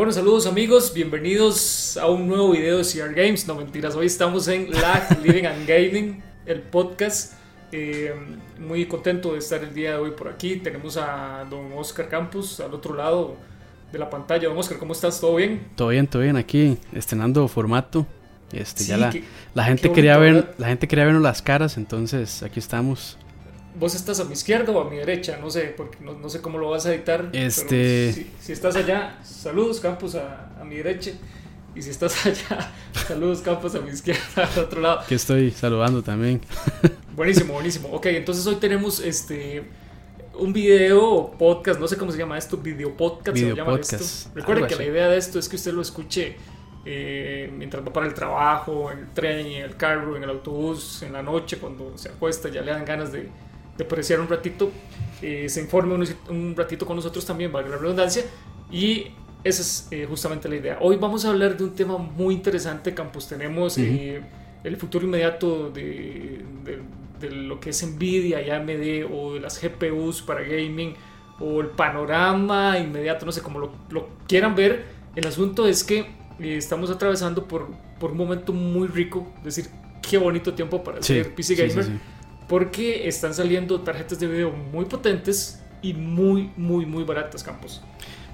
Bueno, saludos amigos, bienvenidos a un nuevo video de CR Games. No mentiras, hoy estamos en Lag Living and Gaming, el podcast. Eh, muy contento de estar el día de hoy por aquí. Tenemos a don Oscar Campos al otro lado de la pantalla. Don Oscar, ¿cómo estás? ¿Todo bien? Todo bien, todo bien. Aquí estrenando formato. Este, ya la, la gente quería ver, la gente quería vernos las caras, entonces aquí estamos vos estás a mi izquierda o a mi derecha, no sé, porque no, sé cómo lo vas a editar. Este... si, estás allá, saludos Campos a, mi derecha. Y si estás allá, saludos Campos a mi izquierda, al otro lado. Que estoy saludando también. Buenísimo, buenísimo. Ok, entonces hoy tenemos este un video podcast, no sé cómo se llama esto, video podcast. Video llama podcast. Esto. Recuerden que la idea de esto es que usted lo escuche eh, mientras va para el trabajo, en el tren, en el carro, en el autobús, en la noche, cuando se acuesta, ya le dan ganas de, de apreciar un ratito, eh, se informe un, ratito con nosotros también, valga la redundancia, y esa es eh, justamente la idea. Hoy vamos a hablar de un tema muy interesante, Campos. Tenemos eh, el futuro inmediato de, de, lo que es Nvidia y AMD o de las GPUs para gaming o el panorama inmediato, no sé cómo lo, lo quieran ver. El asunto es que estamos atravesando por, por un momento muy rico, es decir, qué bonito tiempo para ser PC gamer porque están saliendo tarjetas de video muy potentes y muy, muy, muy baratas, Campos.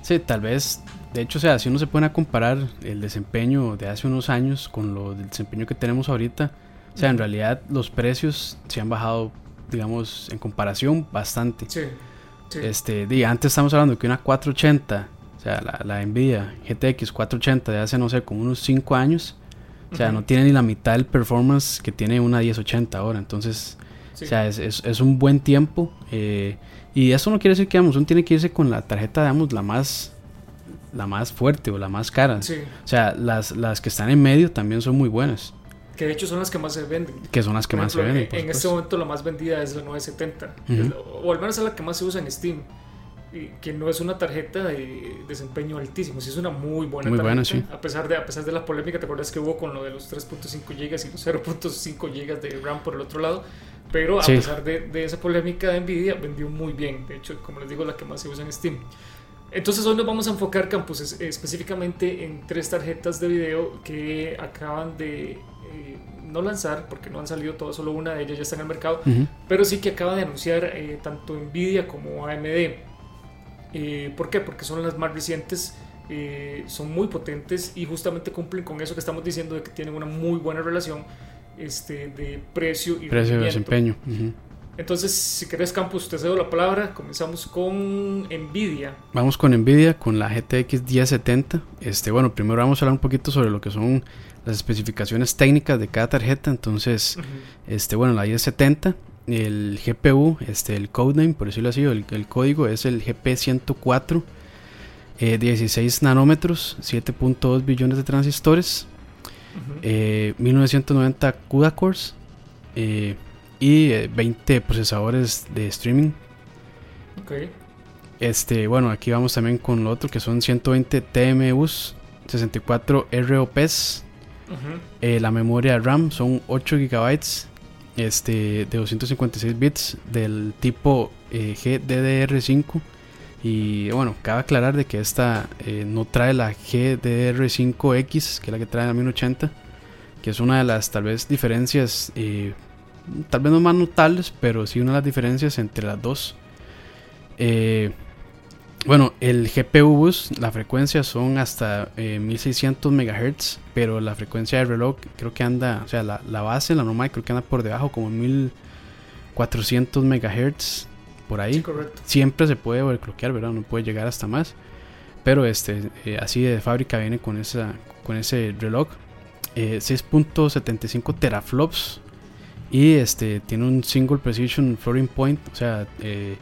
Sí, tal vez, de hecho, o sea, si uno se pone a comparar el desempeño de hace unos años con lo del desempeño que tenemos ahorita, o sea, en realidad los precios se han bajado, digamos, en comparación bastante. Sí. sí. Este, de, antes estamos hablando que una 480, o sea, la, la Nvidia GTX 480 de hace, no sé, como unos 5 años, o sea, no tiene ni la mitad del performance que tiene una 1080 ahora. Entonces, o sea, es, es, un buen tiempo. Eh, y eso no quiere decir que uno tiene que irse con la tarjeta, digamos, la más la más fuerte o la más cara. O sea, las, las que están en medio también son muy buenas. Que de hecho son las que más se venden. Que son las que más se venden. En, este momento la más vendida es la 970. o al menos es la que más se usa en Steam. Y que no es una tarjeta de desempeño altísimo, sí es una muy buena muy tarjeta. Buena, sí. a, pesar de, a pesar de la polémica, ¿te acuerdas que hubo con lo de los 3.5 GB y los 0.5 GB de RAM por el otro lado? Pero a pesar de, esa polémica de Nvidia, vendió muy bien. De hecho, como les digo, la que más se usa en Steam. Entonces hoy nos vamos a enfocar, Campus, específicamente en tres tarjetas de video que acaban de eh, no lanzar, porque no han salido todas, solo una de ellas ya está en el mercado, pero sí que acaba de anunciar eh, tanto Nvidia como AMD. Eh, ¿Por qué? Porque son las más recientes, son muy potentes y justamente cumplen con eso que estamos diciendo de que tienen una muy buena relación este, de precio y precio desempeño. Entonces, si querés, Campus, te cedo la palabra. Comenzamos con Nvidia. Vamos con Nvidia, con la GTX 1070. Este, bueno, primero vamos a hablar un poquito sobre lo que son las especificaciones técnicas de cada tarjeta. Entonces, este, bueno, la 1070, el GPU, este, el codename, por decirlo así, el, el código es el GP104, 16 eh, nanómetros, 7.2 billones de transistores. 1990 eh, CUDA cores eh, y 20 eh, procesadores de streaming. Este, bueno, aquí vamos también con lo otro que son 120 TMUs, 64 ROPs. la memoria RAM son 8 GB este, de 256 bits del tipo GDDR5 y bueno, cabe aclarar de que esta eh, no trae la GDR5X, que es la que trae la 1080, que es una de las tal vez diferencias, eh, tal vez no más notables, pero sí una de las diferencias entre las dos. Eh, bueno, el GPU bus, la frecuencia son hasta 1600 MHz, pero la frecuencia del reloj creo que anda, o sea, la, la base, la normal, creo que anda por debajo, como 1400 MHz por ahí. Siempre se puede overclockear, ¿verdad? No puede llegar hasta más. Pero este, eh, así de fábrica viene con, esa, con ese reloj. 6.75 eh, teraflops. Y este tiene un single precision floating point. O sea, eh,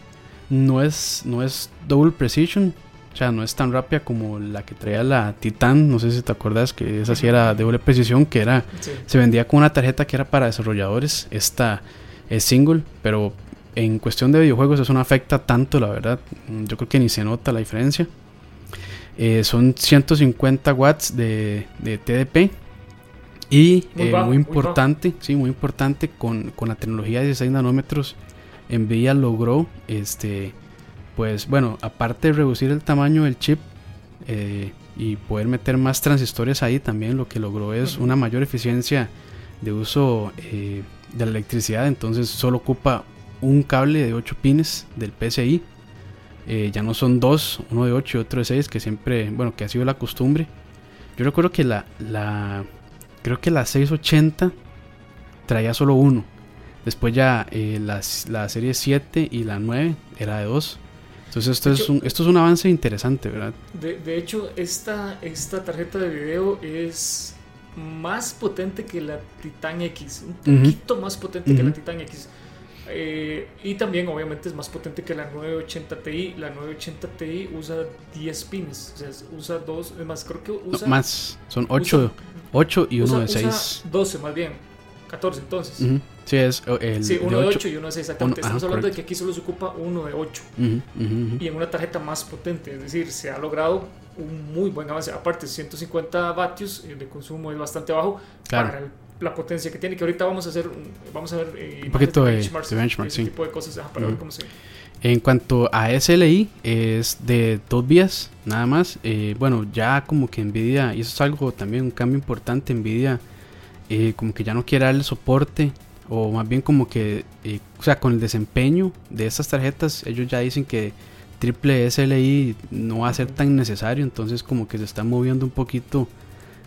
no, es, no es double precision. O sea, no es tan rápida como la que traía la Titan. No sé si te acuerdas que esa sí era de doble precisión. Que era. Se vendía con una tarjeta que era para desarrolladores. Esta es single. Pero en cuestión de videojuegos eso no afecta tanto, la verdad. Yo creo que ni se nota la diferencia. Eh, son 150 watts de, TDP. Y muy, eh, importante, muy sí, muy importante, con, la tecnología de 16 nanómetros, Nvidia logró, este, pues bueno, aparte de reducir el tamaño del chip, eh, y poder meter más transistores ahí también lo que logró es una mayor eficiencia de uso de la electricidad. Entonces solo ocupa un cable de 8 pines del PCI. Eh, ya no son dos, uno de 8 y otro de 6, que siempre, bueno, que ha sido la costumbre. Yo recuerdo que la, la creo que la 680 traía solo uno. Después ya eh, la, la, serie 7 y la 9 era de 2. Entonces esto, es un, esto es un avance interesante, ¿verdad? De, de, hecho, esta, esta tarjeta de video es más potente que la Titan X. Un poquito más potente que la Titan X. Eh, y también obviamente es más potente que la 980 Ti. La 980 Ti usa 10 pins. O sea, usa dos, es más, creo que usa... más, son 8, 8 y uno de 6. 12 más bien. 14 entonces. Sí, es el sí, uno de 8 y uno de 6 exactamente. Estamos hablando de que aquí solo se ocupa uno de 8. y en una tarjeta más potente. Es decir, se ha logrado un muy buen avance. Aparte, 150 vatios de consumo es bastante bajo claro. para la potencia que tiene. Que ahorita vamos a hacer, vamos a ver eh, un poquito de benchmarks, de benchmark, ese tipo de cosas para ver cómo se. En cuanto a SLI, es de dos vías, nada más. Eh, bueno, ya como que Nvidia, y eso es algo también un cambio importante, Nvidia eh, como que ya no quiere darle soporte, o más bien como que, eh, o sea, con el desempeño de estas tarjetas, ellos ya dicen que triple SLI no va a ser tan necesario, entonces como que se está moviendo un poquito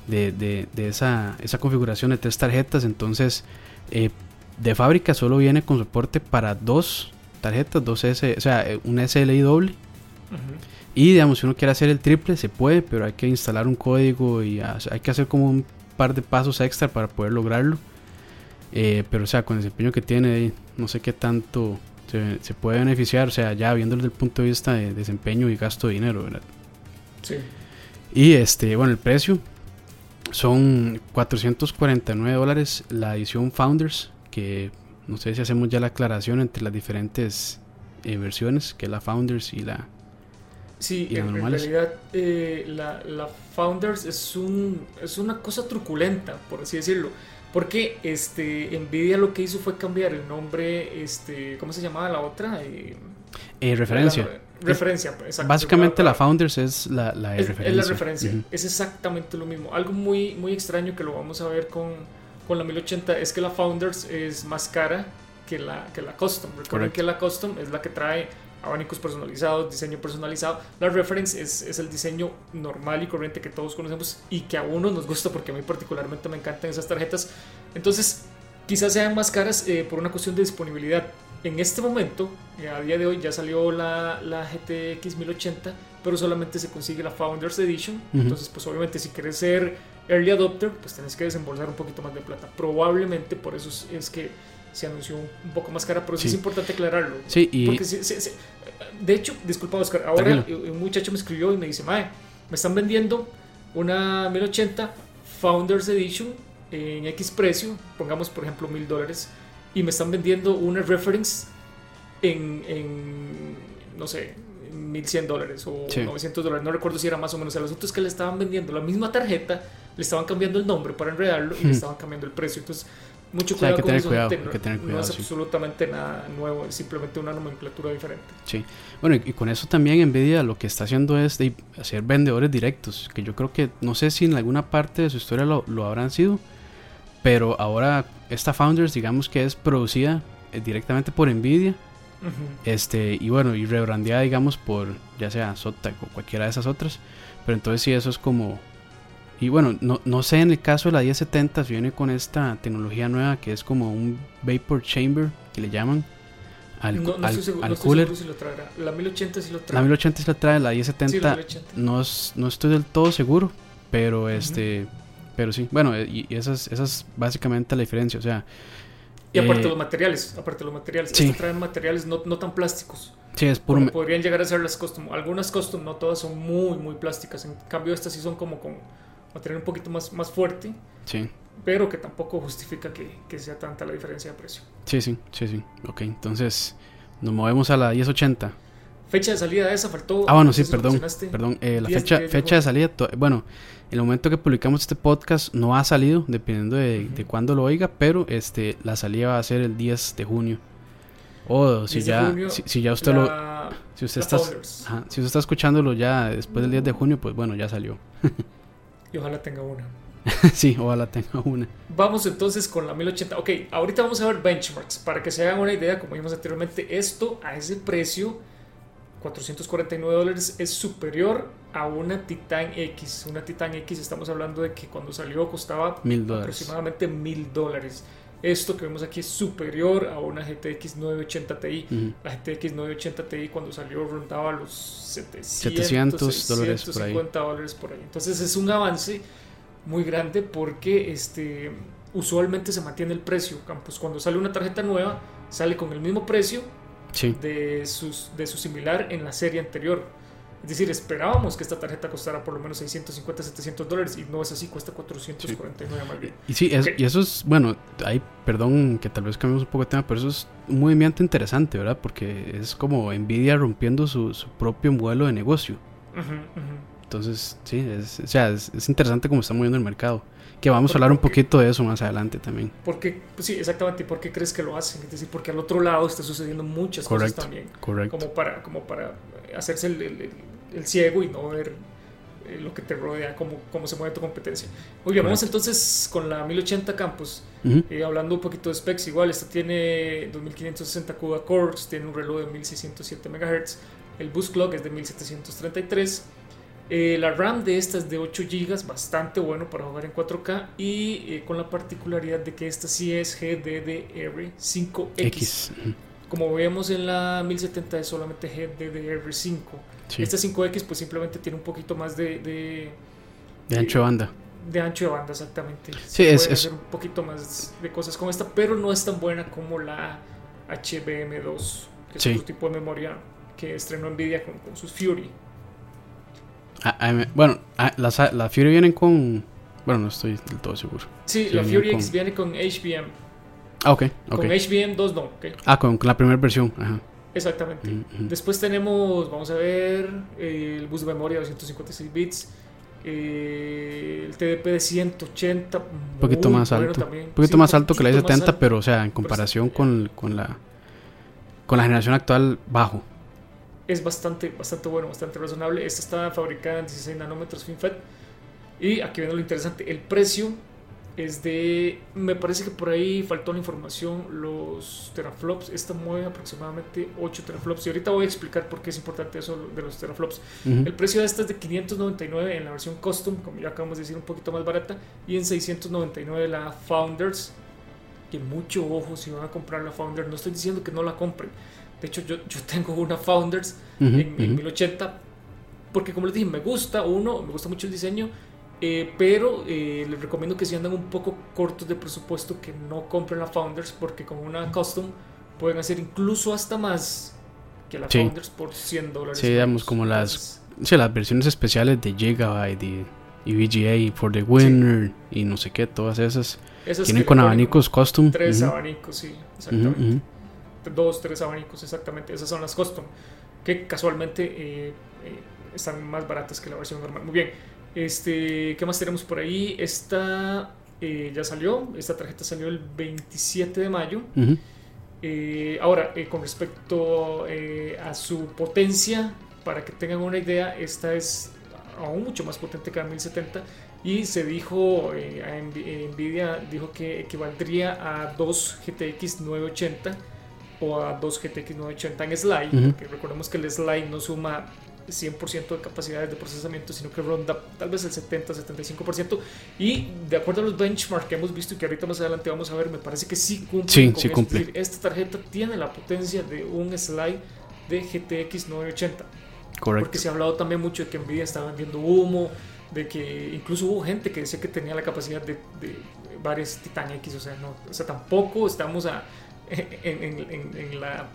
de, de, de esa, esa configuración de tres tarjetas, entonces de fábrica solo viene con soporte para dos tarjetas, dos S, o sea, eh, un SLI doble. Y digamos, si uno quiere hacer el triple, se puede, pero hay que instalar un código y hay que hacer como un par de pasos extra para poder lograrlo. Eh, pero, o sea, con el desempeño que tiene, no sé qué tanto se, puede beneficiar, o sea, ya viéndolo desde el punto de vista de desempeño y gasto de dinero, ¿verdad? Sí. Y este, bueno, el precio son 449 dólares la edición Founders, que no sé si hacemos ya la aclaración entre las diferentes eh, versiones, que es la Founders y la... Sí, en, realidad eh, la, la, Founders es, un, es una cosa truculenta, por así decirlo. Porque este, Nvidia lo que hizo fue cambiar el nombre, este, ¿cómo se llamaba la otra? Eh, referencia. referencia, exacto. Básicamente la Founders es la, la es, referencia. Es la referencia, es exactamente lo mismo. Algo muy, muy extraño que lo vamos a ver con con la 1080 es que la Founders es más cara que la, que la Custom. Recuerden que la Custom es la que trae abanicos personalizados, diseño personalizado. La Reference es, es, el diseño normal y corriente que todos conocemos y que a uno nos gusta porque a mí particularmente me encantan esas tarjetas. Entonces, quizás sean más caras eh, por una cuestión de disponibilidad. En este momento, eh, a día de hoy, ya salió la, la, GTX 1080, pero solamente se consigue la Founders Edition. Entonces, pues obviamente si quieres ser early adopter, pues tenés que desembolsar un poquito más de plata. Probablemente por eso es que se anunció un poco más cara, pero sí, es importante aclararlo. Sí, y... Porque de hecho, disculpa Oscar, ahora un muchacho me escribió y me dice, Mae, me están vendiendo una 1080 Founders Edition en X precio, pongamos por ejemplo mil dólares, y me están vendiendo una reference en, en no sé, 1100 dólares o 900 dólares, no recuerdo si era más o menos. El asunto es que le estaban vendiendo la misma tarjeta, le estaban cambiando el nombre para enredarlo y le estaban cambiando el precio. Entonces, mucho cuidado con eso. no, es absolutamente nada nuevo, es simplemente una nomenclatura diferente. Sí, bueno, y, con eso también Nvidia lo que está haciendo es de hacer vendedores directos, que yo creo que no sé si en alguna parte de su historia lo, lo habrán sido, pero ahora esta Founders, digamos que es producida eh, directamente por Nvidia este, y bueno, y rebrandeada, digamos, por ya sea Zotac o cualquiera de esas otras. Pero entonces sí, eso es como... Y bueno, no, no sé en el caso de la 1070 si viene con esta tecnología nueva que es como un vapor chamber, que le llaman. Al, no, no estoy al cooler. Si lo traerá. La 1080 sí lo trae. La 1080 sí lo trae, la 1070 no, no estoy del todo seguro, pero este... Pero sí, bueno, y, y esa, es, esa es básicamente la diferencia. O sea, y aparte eh, los materiales, aparte los materiales, sí. traen materiales no, no, tan plásticos. Sí, es puro. Podrían llegar a ser las custom. Algunas custom, no todas son muy, muy plásticas. En cambio, estas sí son como con material un poquito más, más fuerte. Sí. Pero que tampoco justifica que, que sea tanta la diferencia de precio. Sí, sí, sí, sí. Ok, entonces nos movemos a la 1080. Fecha de salida de esa faltó. Ah, bueno, sí, perdón. Perdón, eh, la fecha, fecha de salida. Bueno, en el momento que publicamos este podcast no ha salido, dependiendo de, de cuándo lo oiga, pero este, la salida va a ser el 10 de junio. Oh, si ya, si, ya usted lo... Si usted, está, si usted está escuchándolo ya después del 10 de junio, pues bueno, ya salió. y ojalá tenga una. sí, ojalá tenga una. Vamos entonces con la 1080. Ok, ahorita vamos a ver benchmarks. Para que se hagan una idea, como vimos anteriormente, esto a ese precio, 449 dólares, es superior a una Titan X. Una Titan X, estamos hablando de que cuando salió costaba aproximadamente mil dólares. Esto que vemos aquí es superior a una GTX 980 Ti. La GTX 980 Ti cuando salió rondaba los 700, dólares por ahí. dólares por ahí. Entonces es un avance muy grande porque este, usualmente se mantiene el precio. Pues cuando sale una tarjeta nueva, sale con el mismo precio de, sus, de su similar en la serie anterior. Es decir, esperábamos que esta tarjeta costara por lo menos 650, 700 dólares y no es así, cuesta 449 más bien. Y sí, y eso es, bueno, hay, perdón que tal vez cambiemos un poco de tema, pero eso es un movimiento interesante, ¿verdad? Porque es como Nvidia rompiendo su, su propio modelo de negocio. Entonces, sí, es, o sea, es, interesante cómo está moviendo el mercado. Que vamos a hablar un poquito de eso más adelante también. Porque, pues sí, exactamente. ¿Por qué crees que lo hacen? Es decir, porque al otro lado está sucediendo muchas cosas también. Correcto. Como para, como para hacerse el, el, ciego y no ver eh, lo que te rodea, cómo, cómo se mueve tu competencia. Muy bien, vamos entonces con la 1080 Campus. Eh, hablando un poquito de specs, igual, esta tiene 2560 CUDA cores, tiene un reloj de 1607 MHz, el boost clock es de 1733 eh, la RAM de esta es de 8 GB, bastante bueno para jugar en 4K y eh, con la particularidad de que esta sí es GDDR5X. Como vemos en la 1070 es solamente GDDR5. Esta 5X pues simplemente tiene un poquito más de... De, ancho de banda. De ancho de banda, exactamente. Sí, es, hacer un poquito más de cosas con esta, pero no es tan buena como la HBM2, que es otro tipo de memoria que estrenó Nvidia con sus Fury. Ah, bueno, ah, las, la Fury vienen con. Bueno, no estoy del todo seguro. Sí, la Fury X viene con HBM. Ah, ok. Con HBM 2 no. Ah, con, la primera versión. Ajá. Exactamente. Mm, mm. Después tenemos, vamos a ver, el bus de memoria de 256 bits. Eh, el TDP de 180. Un poquito más alto. Un poquito más alto que la de 70, pero o sea, en comparación con, con, la, con la generación actual, bajo es bastante, bastante bueno, bastante razonable. Esta está fabricada en 16 nanómetros FinFET. Y aquí viene lo interesante, el precio es de, me parece que por ahí faltó la información, los teraflops, esta mueve aproximadamente 8 teraflops y ahorita voy a explicar por qué es importante eso de los teraflops. El precio de esta es de 599 en la versión custom, como ya acabamos de decir, un poquito más barata, y en 699 la Founders, que mucho ojo si van a comprar la Founders, no estoy diciendo que no la compren, de hecho, yo, yo tengo una Founders en, 1080 porque como les dije, me gusta, uno, me gusta mucho el diseño, eh, pero eh, les recomiendo que si andan un poco cortos de presupuesto que no compren la Founders porque con una custom pueden hacer incluso hasta más que la Founders por 100 dólares. Sí, digamos como las, las versiones especiales de Gigabyte y, y VGA for the Winner y no sé qué, todas esas. tienen con abanicos custom. Tres abanicos, sí, exactamente dos, tres abanicos exactamente. Esas son las custom, que casualmente eh, eh, están más baratas que la versión normal. Muy bien, este, ¿qué más tenemos por ahí? Esta eh, ya salió, esta tarjeta salió el 27 de mayo. ahora, con respecto a su potencia, para que tengan una idea, esta es aún mucho más potente que la 1070 y se dijo, Nvidia dijo que equivaldría a 2 GTX 980 o a 2 GTX 980 en slide, porque recordemos que el slide no suma 100% de capacidades de procesamiento, sino que ronda tal vez el 70-75%. Y de acuerdo a los benchmarks que hemos visto y que ahorita más adelante vamos a ver, me parece que sí cumple. Sí, sí cumple. esta tarjeta tiene la potencia de un slide de GTX 980. Correcto. Porque se ha hablado también mucho de que Nvidia estaba vendiendo humo, de que incluso hubo gente que decía que tenía la capacidad de, de varias Titan X, o sea, no, o sea, tampoco estamos a en, la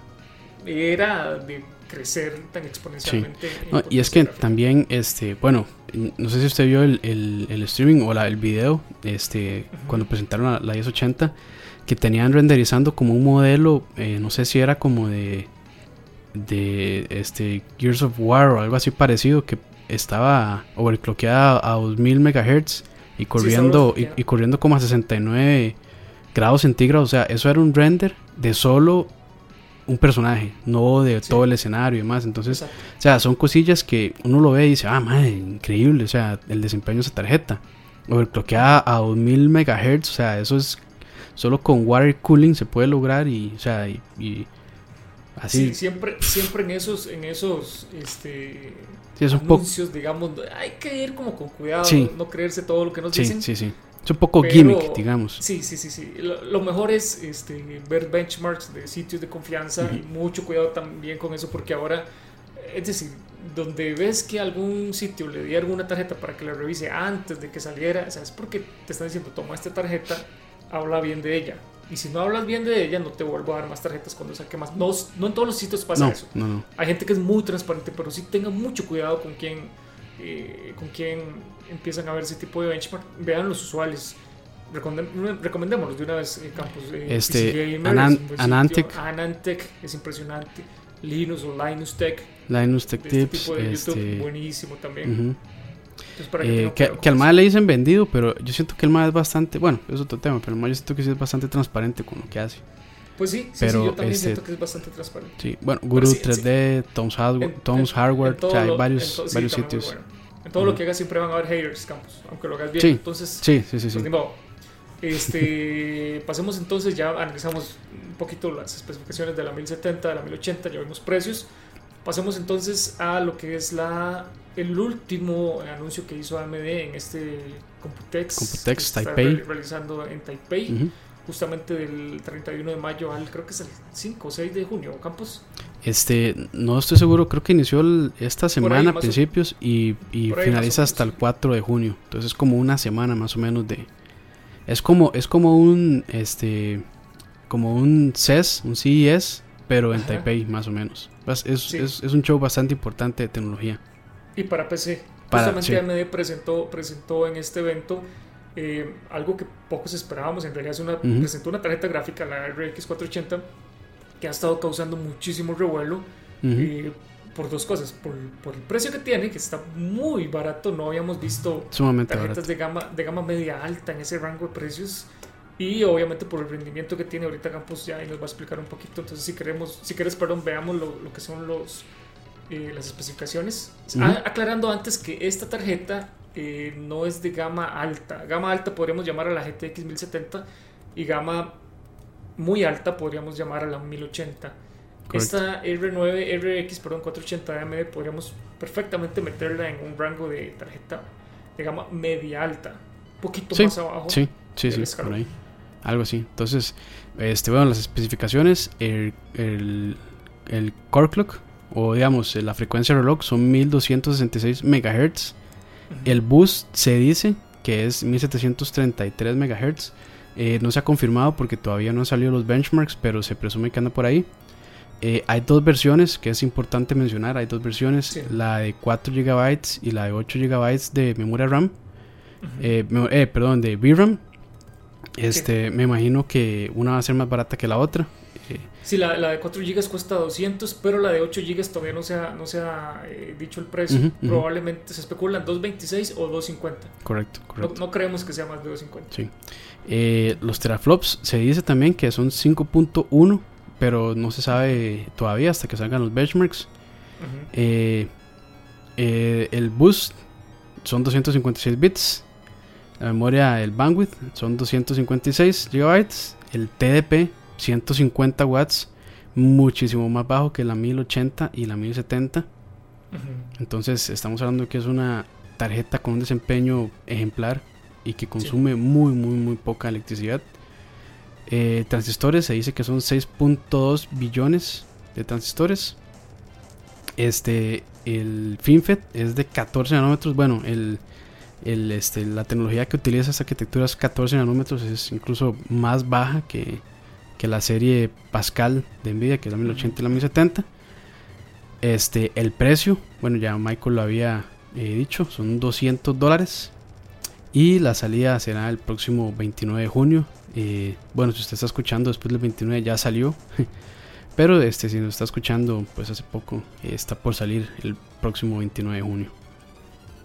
era de crecer tan exponencialmente. y es que también, este, bueno, no sé si usted vio el, el, streaming o la, el video, este, cuando presentaron la, la 1080, que tenían renderizando como un modelo, eh, no sé si era como de, de este, Gears of War o algo así parecido, que estaba overclockeada a 2000 MHz y corriendo, y, y, corriendo como a 69 grados centígrados. O sea, eso era un render de solo un personaje, no de todo el escenario y demás. Entonces, o sea, son cosillas que uno lo ve y dice, ah, madre, increíble, o sea, el desempeño de esa tarjeta. Overclockeada a 2000 MHz, o sea, eso es solo con water cooling se puede lograr y, o sea, y, así. Sí, siempre, siempre en esos, en esos, este, anuncios, digamos, hay que ir como con cuidado, no creerse todo lo que nos dicen. Sí, sí, Es un poco gimmick, digamos. Sí, sí, sí, sí. Lo, mejor es este, ver benchmarks de sitios de confianza y mucho cuidado también con eso porque ahora, es decir, donde ves que algún sitio le di alguna tarjeta para que la revise antes de que saliera, o sea, es porque te están diciendo, toma esta tarjeta, habla bien de ella. Y si no hablas bien de ella, no te vuelvo a dar más tarjetas cuando saque más. No, no en todos los sitios pasa eso. Hay gente que es muy transparente, pero sí tenga mucho cuidado con quién, eh, con quién empiezan a ver ese tipo de benchmark. Vean los usuales. recomendémoslos de una vez, eh, Campos. Eh, este, Anantec. Anantec es impresionante. Linux o Linus Tech. Linus Tech este Tips. Tipo de YouTube, este, buenísimo también. Eh, que, al MAE le dicen vendido, pero yo siento que el MAE es bastante, bueno, es otro tema, pero el MAE yo siento que sí es bastante transparente con lo que hace. Pues sí, sí, pero, yo también este, siento que es bastante transparente. Sí, bueno, Guru 3D, Tom's, Hardware, Tom's Hardware, hay varios, varios sitios. En todo lo que hagas siempre van a haber haters, Campos, aunque lo hagas bien. Entonces, sí, sí, sí. sí. Pues, este, pasemos entonces, ya analizamos un poquito las especificaciones de la 1070, de la 1080, ya vimos precios. Pasemos entonces a lo que es la el último anuncio que hizo AMD en este Computex, Computex Taipei. realizando en Taipei, justamente del 31 de mayo al creo que es el 5 o 6 de junio, Campos. Este, no estoy seguro, creo que inició esta semana a principios y, finaliza hasta el 4 de junio. Entonces es como una semana más o menos de es como es como un este como un CES, un CES, pero en Taipei más o menos. Es, es, es un show bastante importante de tecnología. Y para PC. Justamente AMD presentó, presentó en este evento eh, algo que pocos esperábamos. En realidad es una, presentó una tarjeta gráfica, la RX 480, que ha estado causando muchísimo revuelo. Eh, por dos cosas, por, por, el precio que tiene, que está muy barato, no habíamos visto tarjetas de gama, de gama media alta en ese rango de precios, y obviamente por el rendimiento que tiene ahorita Campos ya y nos va a explicar un poquito, entonces si queremos, si quieres, perdón, veamos lo, lo que son los, eh, las especificaciones. Ah, aclarando antes que esta tarjeta eh, no es de gama alta. Gama alta podríamos llamar a la GTX 1070 y gama muy alta podríamos llamar a la 1080. Esta R9, RX, perdón, 480 AMD podríamos perfectamente meterla en un rango de tarjeta de gama media alta. Un poquito más abajo. Sí, sí, sí, por ahí. Algo así. Entonces, este, bueno, las especificaciones, el, el, el core clock o digamos la frecuencia de reloj son 1266 MHz. El boost se dice que es 1733 MHz. Eh, no se ha confirmado porque todavía no han salido los benchmarks, pero se presume que anda por ahí. Eh, hay dos versiones que es importante mencionar. Hay dos versiones, la de 4 GB y la de 8 GB de memoria RAM. Eh, perdón, de VRAM. Este, me imagino que una va a ser más barata que la otra. Sí, la, la, de 4 GB cuesta 200, pero la de 8 GB todavía no se ha, no se ha eh, dicho el precio. Probablemente se especulan 226 o 250. Correcto, correcto. No, creemos que sea más de 250. Sí. Eh, los teraflops se dice también que son 5.1, pero no se sabe todavía hasta que salgan los benchmarks. Eh, el boost son 256 bits. La memoria, el bandwidth son 256 GB. El TDP 150 watts, muchísimo más bajo que la 1080 y la 1070. Entonces estamos hablando de que es una tarjeta con un desempeño ejemplar y que consume muy, muy, muy poca electricidad. Eh, transistores se dice que son 6.2 billones de transistores. Este, el FinFET es de 14 nanómetros. Bueno, el, el, este, la tecnología que utiliza esta arquitectura es 14 nanómetros, es incluso más baja que, que la serie Pascal de Nvidia, que es la 1080 y la 1070. Este, el precio, bueno, ya Michael lo había eh, dicho, son 200 dólares. Y la salida será el próximo 29 de junio. Eh, bueno, si usted está escuchando después del 29 ya salió. Pero este, si nos está escuchando, pues hace poco, eh, está por salir el próximo 29 de junio.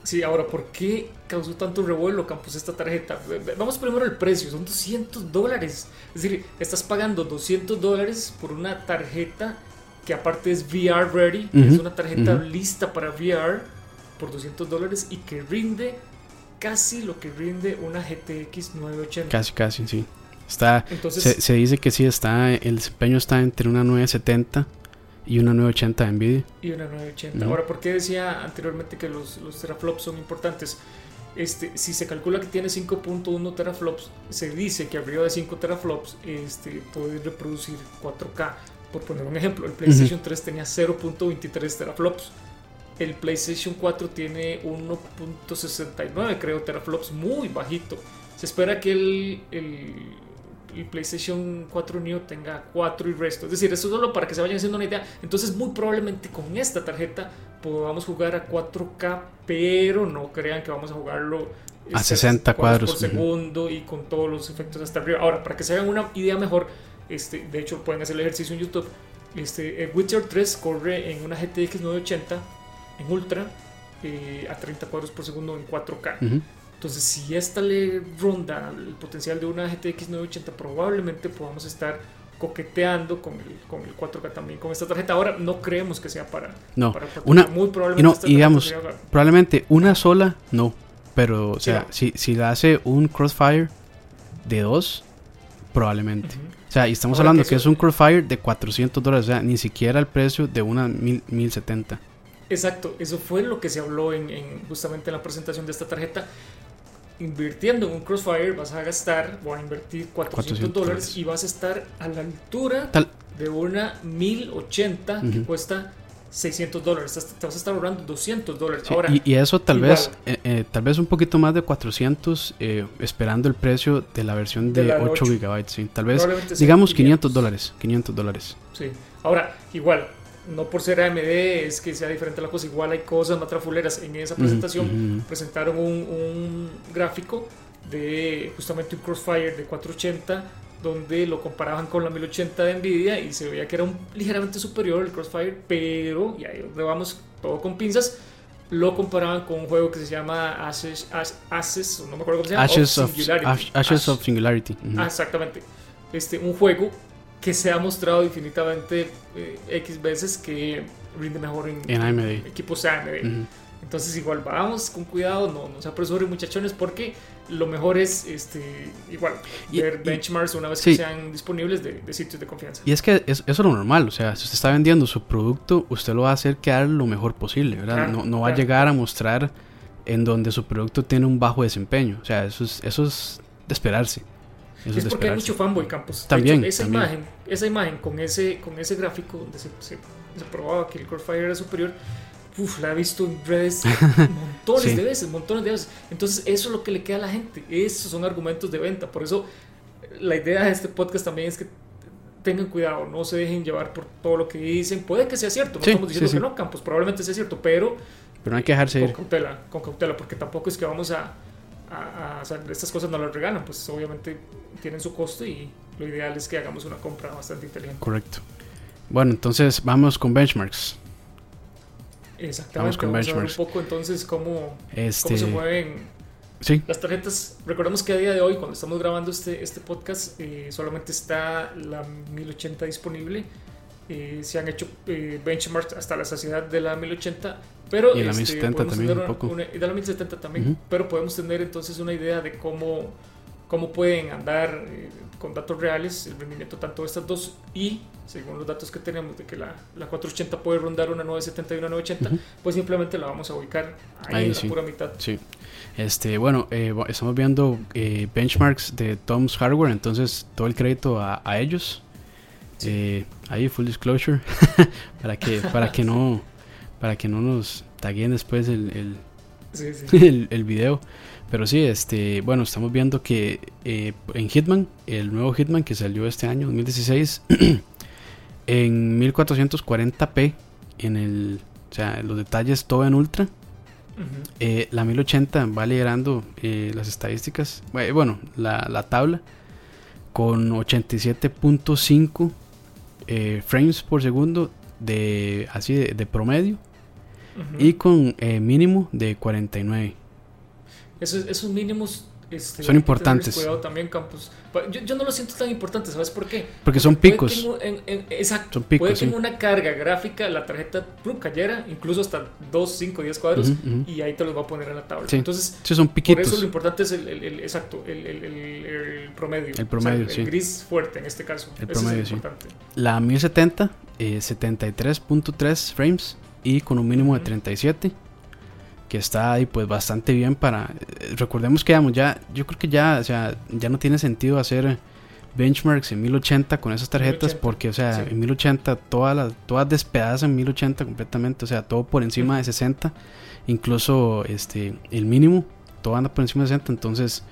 Sí, ahora, ¿por qué causó tanto revuelo, Campos, esta tarjeta? Vamos primero al precio, son 200 dólares. Es decir, estás pagando 200 dólares por una tarjeta que aparte es VR ready, es una tarjeta lista para VR por 200 dólares y que rinde casi lo que rinde una GTX 980. Casi, casi, sí. Está, se, se, dice que sí, está, el desempeño está entre una 970 y una 980 de NVIDIA. Y una 980. Ahora, ¿por qué decía anteriormente que los, los teraflops son importantes? Este, si se calcula que tiene 5.1 teraflops, se dice que arriba de 5 teraflops este, puede reproducir 4K. Por poner un ejemplo, el PlayStation 3 tenía 0.23 teraflops. El PlayStation 4 tiene 1.69, creo, teraflops, muy bajito. Se espera que el, el PlayStation 4 Neo tenga 4 y resto. Es decir, eso solo para que se vayan haciendo una idea. Entonces, muy probablemente con esta tarjeta podamos jugar a 4K, pero no crean que vamos a jugarlo a 60 este, cuadros por segundo y con todos los efectos hasta arriba. Ahora, para que se hagan una idea mejor, este, de hecho pueden hacer el ejercicio en YouTube. Este, Witcher 3 corre en una GTX 980 en Ultra eh, a 30 cuadros por segundo en 4K. Entonces, si esta le ronda el potencial de una GTX 980, probablemente podamos estar coqueteando con el, con el 4K también con esta tarjeta. Ahora no creemos que sea para, no, una, muy probablemente y digamos, probablemente una sola no, pero o sea, si, si la hace un Crossfire de dos, probablemente. O sea, y estamos hablando que, es un Crossfire de 400 dólares, o sea, ni siquiera el precio de una 1070. Exacto, eso fue lo que se habló en, en, justamente en la presentación de esta tarjeta invirtiendo en un Crossfire vas a gastar o a invertir 400, dólares y vas a estar a la altura de una 1080 que cuesta 600 dólares. Te vas a estar ahorrando 200 dólares. Ahora, y, eso tal vez eh, eh, tal vez un poquito más de 400 eh, esperando el precio de la versión de, 8, GB. Sí. Tal vez digamos 500 dólares. 500 dólares. Sí. Ahora, igual, no por ser AMD es que sea diferente la cosa, igual hay cosas matrafuleras. En esa presentación presentaron un, gráfico de justamente un Crossfire de 480 donde lo comparaban con la 1080 de Nvidia y se veía que era un, ligeramente superior el Crossfire, pero, y ahí donde vamos todo con pinzas, lo comparaban con un juego que se llama Ashes, Ashes no me acuerdo cómo se llama, Ashes of, Singularity. Ashes of Singularity. Ah, exactamente. Este, un juego que se ha mostrado infinitamente eh, X veces que rinde mejor en, AMD. equipos AMD. Entonces igual vamos con cuidado, no, no se apresuren muchachones porque lo mejor es este igual ver benchmarks una vez que sean disponibles de, sitios de confianza. Y es que es, eso es lo normal, o sea, si usted está vendiendo su producto, usted lo va a hacer quedar lo mejor posible, ¿verdad? no, no va a llegar a mostrar en donde su producto tiene un bajo desempeño, o sea, eso es, eso es de esperarse es, porque hay mucho fanboy Campos. También. esa, Imagen, esa imagen con ese, con ese gráfico donde se, se, probaba que el Core era superior, uf, la he visto en redes montones de veces, montones de veces. Entonces, eso es lo que le queda a la gente. Esos son argumentos de venta. Por eso, la idea de este podcast también es que tengan cuidado, no se dejen llevar por todo lo que dicen. Puede que sea cierto, no estamos diciendo que no, Campos, probablemente sea cierto, pero. Pero no hay que dejarse con ir. cautela, con cautela, porque tampoco es que vamos a estas cosas no las regalan, pues obviamente tienen su costo y lo ideal es que hagamos una compra bastante inteligente. Correcto. Bueno, entonces vamos con benchmarks. Exactamente, vamos, con benchmarks. a ver un poco entonces cómo, este... cómo se mueven las tarjetas. Recordemos que a día de hoy, cuando estamos grabando este, este podcast, eh, solamente está la 1080 disponible. Eh, se han hecho eh, benchmarks hasta la saciedad de la 1080 pero, y la 1070 este, también un poco. y de la 1070 también. Pero podemos tener entonces una idea de cómo, cómo pueden andar eh, con datos reales el rendimiento tanto de estas dos y según los datos que tenemos de que la, la 480 puede rondar una 970 y una 980, pues simplemente la vamos a ubicar ahí, en la pura mitad. Sí. Este, bueno, eh, estamos viendo eh, benchmarks de Tom's Hardware, entonces todo el crédito a, a ellos. Ahí full disclosure para que para que no para que no nos taguen después el, el, el, video. Pero sí, este, bueno, estamos viendo que eh, en Hitman, el nuevo Hitman que salió este año, 2016, en 1440p, en el, o sea, los detalles todo en ultra. Eh, la 1080 va liderando eh, las estadísticas, bueno, la, la tabla, con 87.5 frames por segundo de así de, promedio y con eh, mínimo de 49. Esos, esos mínimos este, son importantes. Cuidado también, Campos. Yo, yo, no lo siento tan importante, ¿sabes por qué? Porque son picos. En, en, exacto. Son picos, puede que en una carga gráfica la tarjeta plum, cayera, incluso hasta 2, 5, 10 cuadros, y ahí te los va a poner en la tabla. Entonces, sí, son piquitos. Por eso lo importante es el, el, exacto, el, promedio. El promedio, o sí. El gris fuerte en este caso. El promedio, es sí. La 1070, eh, 73.3 frames y con un mínimo de 37 que está ahí pues bastante bien para eh, recordemos que digamos ya yo creo que ya o sea ya no tiene sentido hacer benchmarks en 1080 con esas tarjetas porque o sea en 1080 todas las todas despedazan en 1080 completamente o sea todo por encima de 60 incluso este el mínimo todo anda por encima de 60 entonces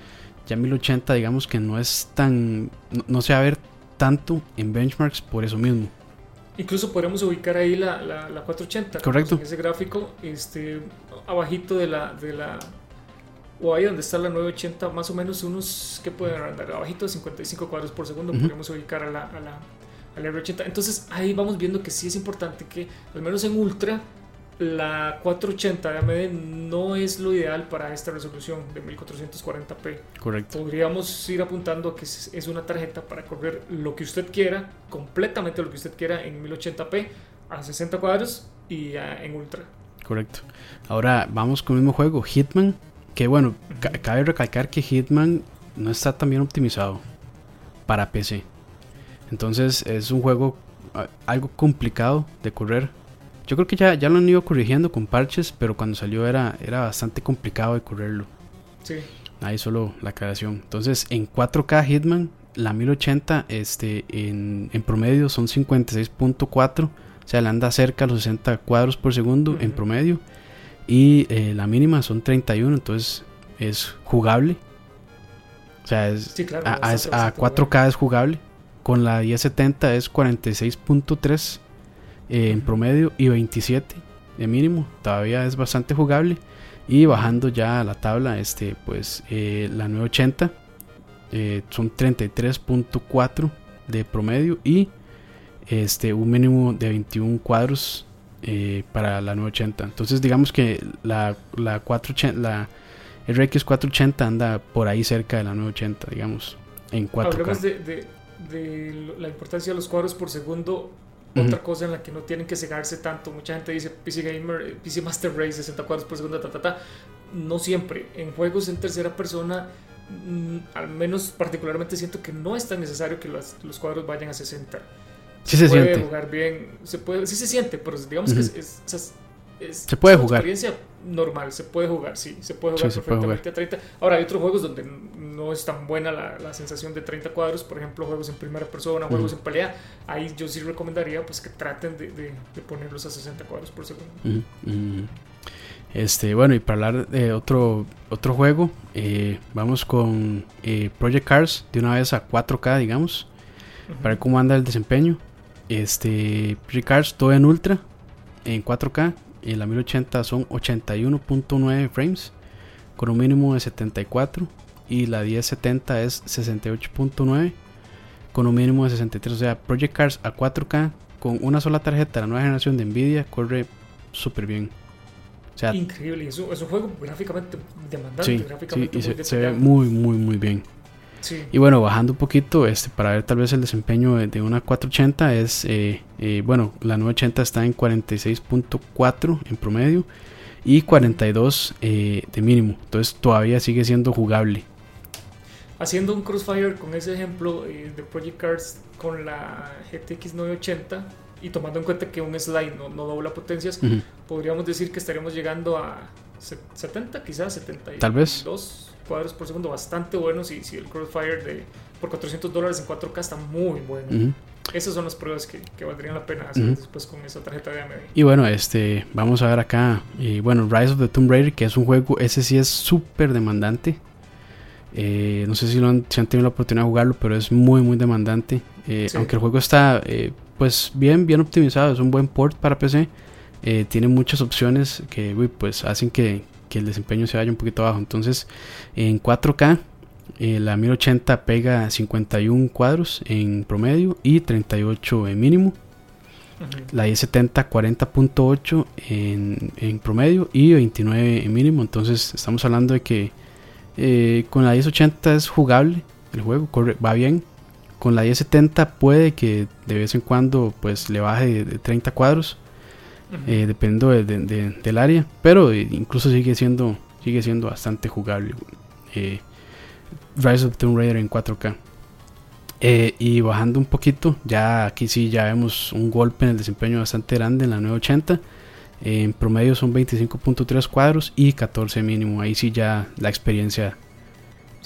ya 1080 digamos que no es tan no, no se va a ver tanto en benchmarks por eso mismo Incluso podríamos ubicar ahí la, la, la 480. Correcto. En ese gráfico, este, abajito de la, de la, o ahí donde está la 980, más o menos unos, ¿qué pueden andar? Abajito de 55 cuadros por segundo, podríamos ubicar a la, a la, a la R80. Entonces ahí vamos viendo que sí es importante que, al menos en Ultra, la 480 de AMD no es lo ideal para esta resolución de 1440p. Correcto. Podríamos ir apuntando a que es una tarjeta para correr lo que usted quiera, completamente lo que usted quiera en 1080p a 60 cuadros y en ultra. Correcto. Ahora vamos con el mismo juego, Hitman, que bueno, cabe recalcar que Hitman no está tan bien optimizado para PC. Entonces es un juego algo complicado de correr yo creo que ya, ya lo han ido corrigiendo con parches, pero cuando salió era, era bastante complicado de correrlo. Sí. Ahí solo la aclaración. Entonces, en 4K Hitman, la 1080 este, en, en promedio son 56.4. O sea, le anda cerca a los 60 cuadros por segundo en promedio. Y eh, la mínima son 31, entonces es jugable. O sea, es, claro, a, a, 4K es jugable. Con la 1070 es 46.3 eh, en promedio y 27 de mínimo. Todavía es bastante jugable. Y bajando ya a la tabla, este, pues eh, la 980 eh, son 33.4 de promedio y este, un mínimo de 21 cuadros para la 980. Entonces digamos que la, la, 480, la RX 480 anda por ahí cerca de la 980, digamos, en 4K. Hablemos de, de, de la importancia de los cuadros por segundo otra cosa en la que no tienen que cegarse tanto. Mucha gente dice PC Gamer, eh, PC Master Race, 60 cuadros por segundo, ta, ta, ta. No siempre. En juegos en tercera persona, mm, al menos particularmente siento que no es tan necesario que los, los cuadros vayan a 60. Sí se, puede siente. jugar bien, se puede, sí se siente, pero digamos que es, es, es, se puede jugar. experiencia normal, se puede jugar, sí, se puede jugar Sí, puede perfectamente a 30. Ahora, hay otros juegos donde no es tan buena la, la sensación de 30 cuadros, por ejemplo, juegos en primera persona, juegos en pelea. Ahí yo sí recomendaría pues que traten de, de, de ponerlos a 60 cuadros por segundo. Este, bueno, y para hablar de otro, otro juego, eh, vamos con eh, Project Cars de una vez a 4K, digamos, para ver cómo anda el desempeño. Este, Project Cars todo en ultra, en 4K, en la 1080 son 81.9 frames, con un mínimo de 74, y la 1070 es 68.9, con un mínimo de 63. O sea, Project Cars a 4K, con una sola tarjeta, la nueva generación de Nvidia, corre súper bien. O sea, Increíble, es un, juego gráficamente demandante, sí, sí, gráficamente y muy se, se ve muy, muy, muy bien. Sí. Y bueno, bajando un poquito, este, para ver tal vez el desempeño de, de una 480 es, eh, eh, bueno, la 980 está en 46.4 en promedio y 42 eh, de mínimo. Entonces todavía sigue siendo jugable. Haciendo un crossfire con ese ejemplo eh, de Project Cars con la GTX 980 y tomando en cuenta que un slide no, no dobla potencias, Ujú. podríamos decir que estaríamos llegando a se- 70, quizás 72 Tal vez. Cuadros por segundo, bastante bueno. Si, si el crossfire de, por 400 dólares en 4K está muy bueno. Ujú. Esas son las pruebas que, que valdrían la pena hacer después con esa tarjeta de AMD. Y bueno, este, vamos a ver acá, eh, bueno, Rise of the Tomb Raider, que es un juego, ese sí es súper demandante. Eh, no sé si, lo han, si han tenido la oportunidad de jugarlo, pero es muy, muy demandante. Eh, Sí. Aunque el juego está, eh, pues, bien, bien optimizado, es un buen port para PC. eh, tiene muchas opciones que, uy, pues, hacen que, que el desempeño se vaya un poquito abajo. Entonces, en 4K, eh, la 1080 pega 51 cuadros en promedio y 38 en mínimo. La i70 40.8 en, en, promedio y 29 en mínimo. Entonces estamos hablando de que eh, con la 1080 es jugable el juego, corre, va bien. Con la 1070 puede que de vez en cuando pues le baje de, 30 cuadros, eh, dependiendo del área, pero eh, incluso sigue siendo, sigue siendo bastante jugable. Rise of Tomb Raider en 4K. y bajando un poquito, ya aquí sí ya vemos un golpe en el desempeño bastante grande en la 980. en promedio son 25.3 cuadros y 14 mínimo. Ahí sí ya la experiencia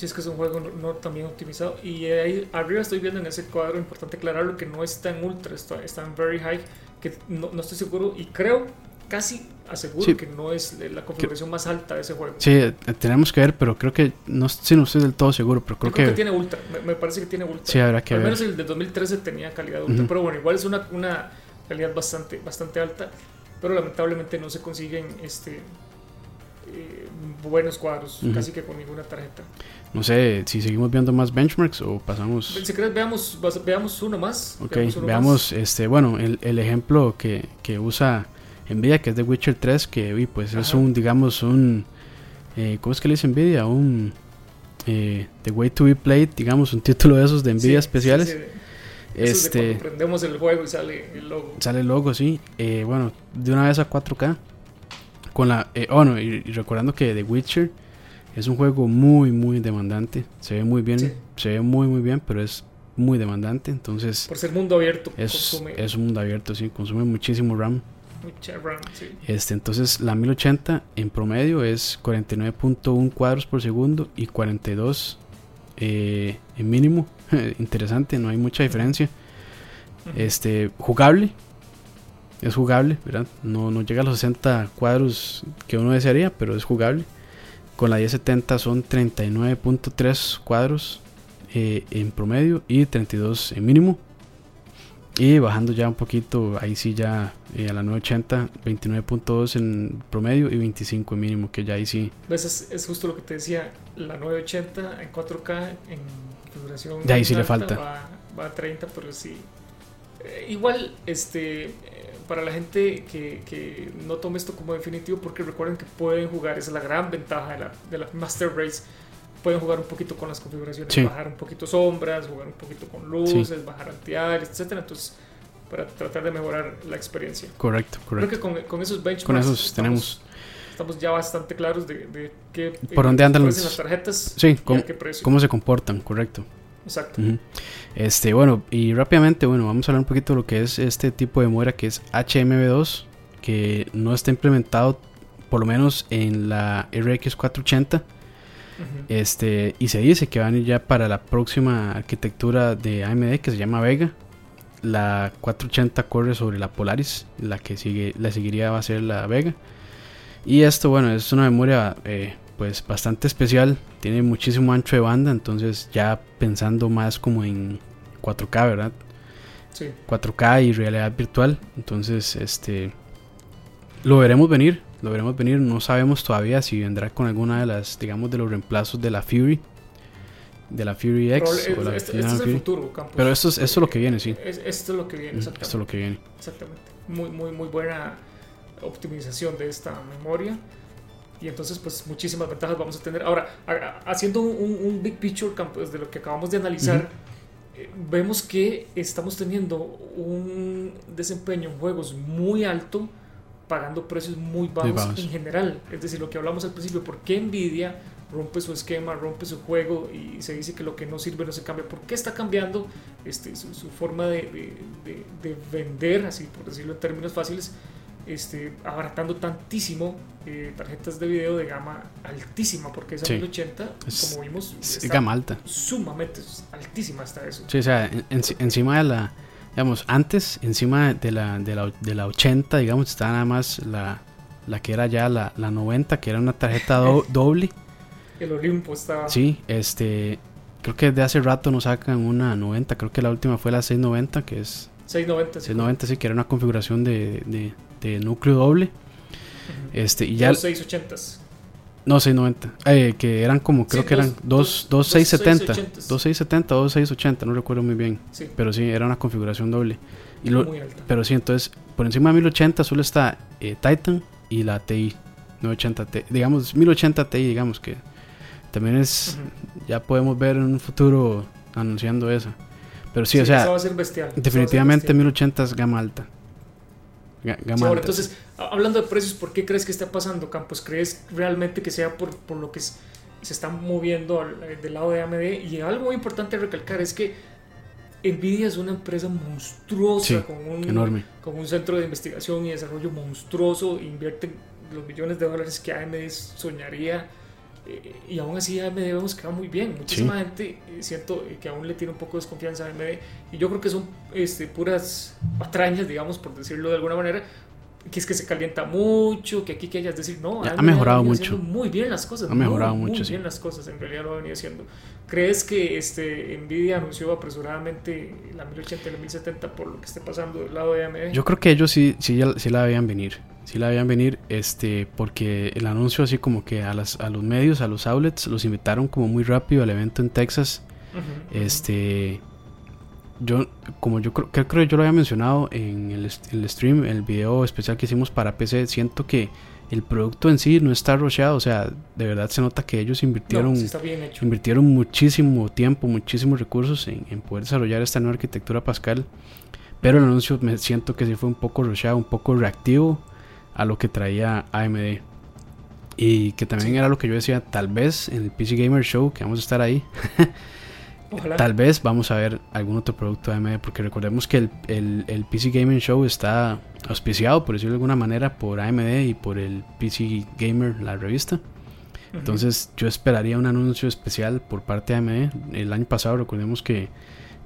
si es que es un juego no, tan bien optimizado. Y ahí arriba estoy viendo en ese cuadro, importante aclararlo, que no está en ultra, está, está en very high, que no, no, estoy seguro y creo, casi aseguro que no es la configuración más alta de ese juego. Sí, eh, tenemos que ver, pero creo que no, sí, no estoy del todo seguro, pero creo, creo que, tiene ultra, me, parece que tiene ultra. Sí, habrá que Al ver. menos el de 2013 tenía calidad ultra, pero bueno, igual es una, una calidad bastante, bastante alta, pero lamentablemente no se consiguen este eh, buenos cuadros, casi que con ninguna tarjeta. No sé si seguimos viendo más benchmarks o pasamos. Si querés, veamos, veamos uno más. Ok, veamos, este, bueno, el, el ejemplo que, que, usa Nvidia, que es de Witcher 3, que pues es un, digamos, un. Eh, ¿Cómo es que le dice Nvidia? Un. Eh, The Way to Be Played, digamos, un título de esos de Nvidia especiales. este, prendemos el juego y sale el logo. Sale el logo, sí. Eh, bueno, de una vez a 4K. Con la. Eh, oh, no, y, recordando que The Witcher es un juego muy, muy demandante. Se ve muy bien, se ve muy, muy bien, pero es muy demandante. Entonces, por ser mundo abierto, es, es un mundo abierto, sí, consume muchísimo RAM. Mucha RAM, sí. Este, entonces, la 1080 en promedio es 49.1 cuadros por segundo y 42 eh, en mínimo. Interesante, no hay mucha diferencia. Este, jugable, es jugable, ¿verdad? No, no llega a los 60 cuadros que uno desearía, pero es jugable. Con la 1070 son 39.3 cuadros eh, en promedio y 32 en mínimo. Y bajando ya un poquito, ahí sí ya eh, a la 980, 29.2 en promedio y 25 en mínimo, que ya ahí sí. Es, es justo lo que te decía, la 980 en 4K en configuración. De ahí sí le falta. Va, a 30, pero sí. Eh, igual, este para la gente que, que, no tome esto como definitivo, porque recuerden que pueden jugar, esa es la gran ventaja de la, de la Master Race. Pueden jugar un poquito con las configuraciones, bajar un poquito sombras, jugar un poquito con luces, bajar antiaires, etcétera. Entonces, para tratar de mejorar la experiencia. Correcto, correcto. Creo que con, con esos benchmarks con esos estamos, tenemos estamos ya bastante claros de, de qué por dónde andan las tarjetas sí, cómo, cómo se comportan, correcto. Exacto. Este, bueno, y rápidamente, bueno, vamos a hablar un poquito de lo que es este tipo de muera que es HMB2, que no está implementado por lo menos en la RX 480. Este, y se dice que van a ir ya para la próxima arquitectura de AMD que se llama Vega. La 480 corre sobre la Polaris, la que sigue, la seguiría va a ser la Vega. Y esto, bueno, es una memoria eh, pues bastante especial, tiene muchísimo ancho de banda, entonces ya pensando más como en 4K, ¿verdad? Sí. 4K y realidad virtual, entonces este lo veremos venir, lo veremos venir, no sabemos todavía si vendrá con alguna de las, digamos, de los reemplazos de la Fury, de la Fury X o la este, este es el futuro, Pero esto es, esto es lo que viene, sí. esto es lo que viene, exactamente. Esto es lo que viene. Exactamente. Muy, muy, muy buena optimización de esta memoria y entonces pues muchísimas ventajas vamos a tener. Ahora, haciendo un, big picture de lo que acabamos de analizar, eh, vemos que estamos teniendo un desempeño en juegos muy alto, pagando precios muy bajos, en general. Es decir, lo que hablamos al principio, ¿por qué Nvidia rompe su esquema, rompe su juego y se dice que lo que no sirve no se cambia? ¿Por qué está cambiando este, su, forma de, de vender, así por decirlo en términos fáciles? Este, abaratando tantísimo eh, tarjetas de video de gama altísima, porque esa 1080, como vimos, es gama alta. Sumamente altísima está eso. Sí, o sea, encima de la, digamos, antes, encima de la, de la, de la 80, digamos, está nada más la, la que era ya la, la 90, que era una tarjeta doble. El Olimpo estaba. Sí, este, creo que de hace rato nos sacan una 90, creo que la última fue la 690, que es... 690. 690, sí, que era una configuración de de núcleo doble. Este, y ya, Los 680s. No, 690. Eh, que eran como, creo que eran 2670. 2670 o 2680, no recuerdo muy bien. Pero sí, era una configuración doble. Y lo, muy alta. Pero sí, entonces, por encima de 1080 solo está eh, Titan y la TI 980 Ti. Digamos, 1080 Ti, digamos que también es. Ya podemos ver en un futuro anunciando esa. Pero sí, o sea. Definitivamente 1080 es gama alta. Gama alta. entonces, hablando de precios, ¿por qué crees que está pasando, Campos? ¿Crees realmente que sea por, por lo que se está moviendo eh, del lado de AMD? Y algo muy importante recalcar es que Nvidia es una empresa monstruosa con, un, enorme. con un centro de investigación y desarrollo monstruoso. Invierte los millones de dólares que AMD soñaría y aún así AMD vemos que va muy bien. Muchísima gente eh, siento que aún le tiene un poco de desconfianza a AMD y yo creo que son este, puras patrañas, digamos, por decirlo de alguna manera, que es que se calienta mucho, que aquí que hayas decir, no, ha mejorado mucho. Muy bien las cosas. Ha mejorado mucho. Muy bien las cosas, en realidad lo venía haciendo. ¿Crees que este, Nvidia anunció apresuradamente la 1080 y la 1070 por lo que esté pasando del lado de AMD? Yo creo que ellos sí, sí, sí la veían venir sí la veían venir, este, porque el anuncio así como que a, las, a los medios, a los outlets, los invitaron como muy rápido al evento en Texas. Este, yo, como yo creo, creo yo lo había mencionado en el, el, stream, el video especial que hicimos para PC, siento que el producto en sí no está rocheado, o sea, de verdad se nota que ellos invirtieron, invirtieron muchísimo tiempo, muchísimos recursos en, en, poder desarrollar esta nueva arquitectura Pascal. Pero el anuncio me siento que sí fue un poco rocheado, un poco reactivo a lo que traía AMD. Y que también era lo que yo decía, tal vez en el PC Gamer Show, que vamos a estar ahí, tal vez vamos a ver algún otro producto de AMD, porque recordemos que el, el, PC Gamer Show está auspiciado, por decirlo de alguna manera, por AMD y por el PC Gamer, la revista. Entonces yo esperaría un anuncio especial por parte de AMD. El año pasado recordemos que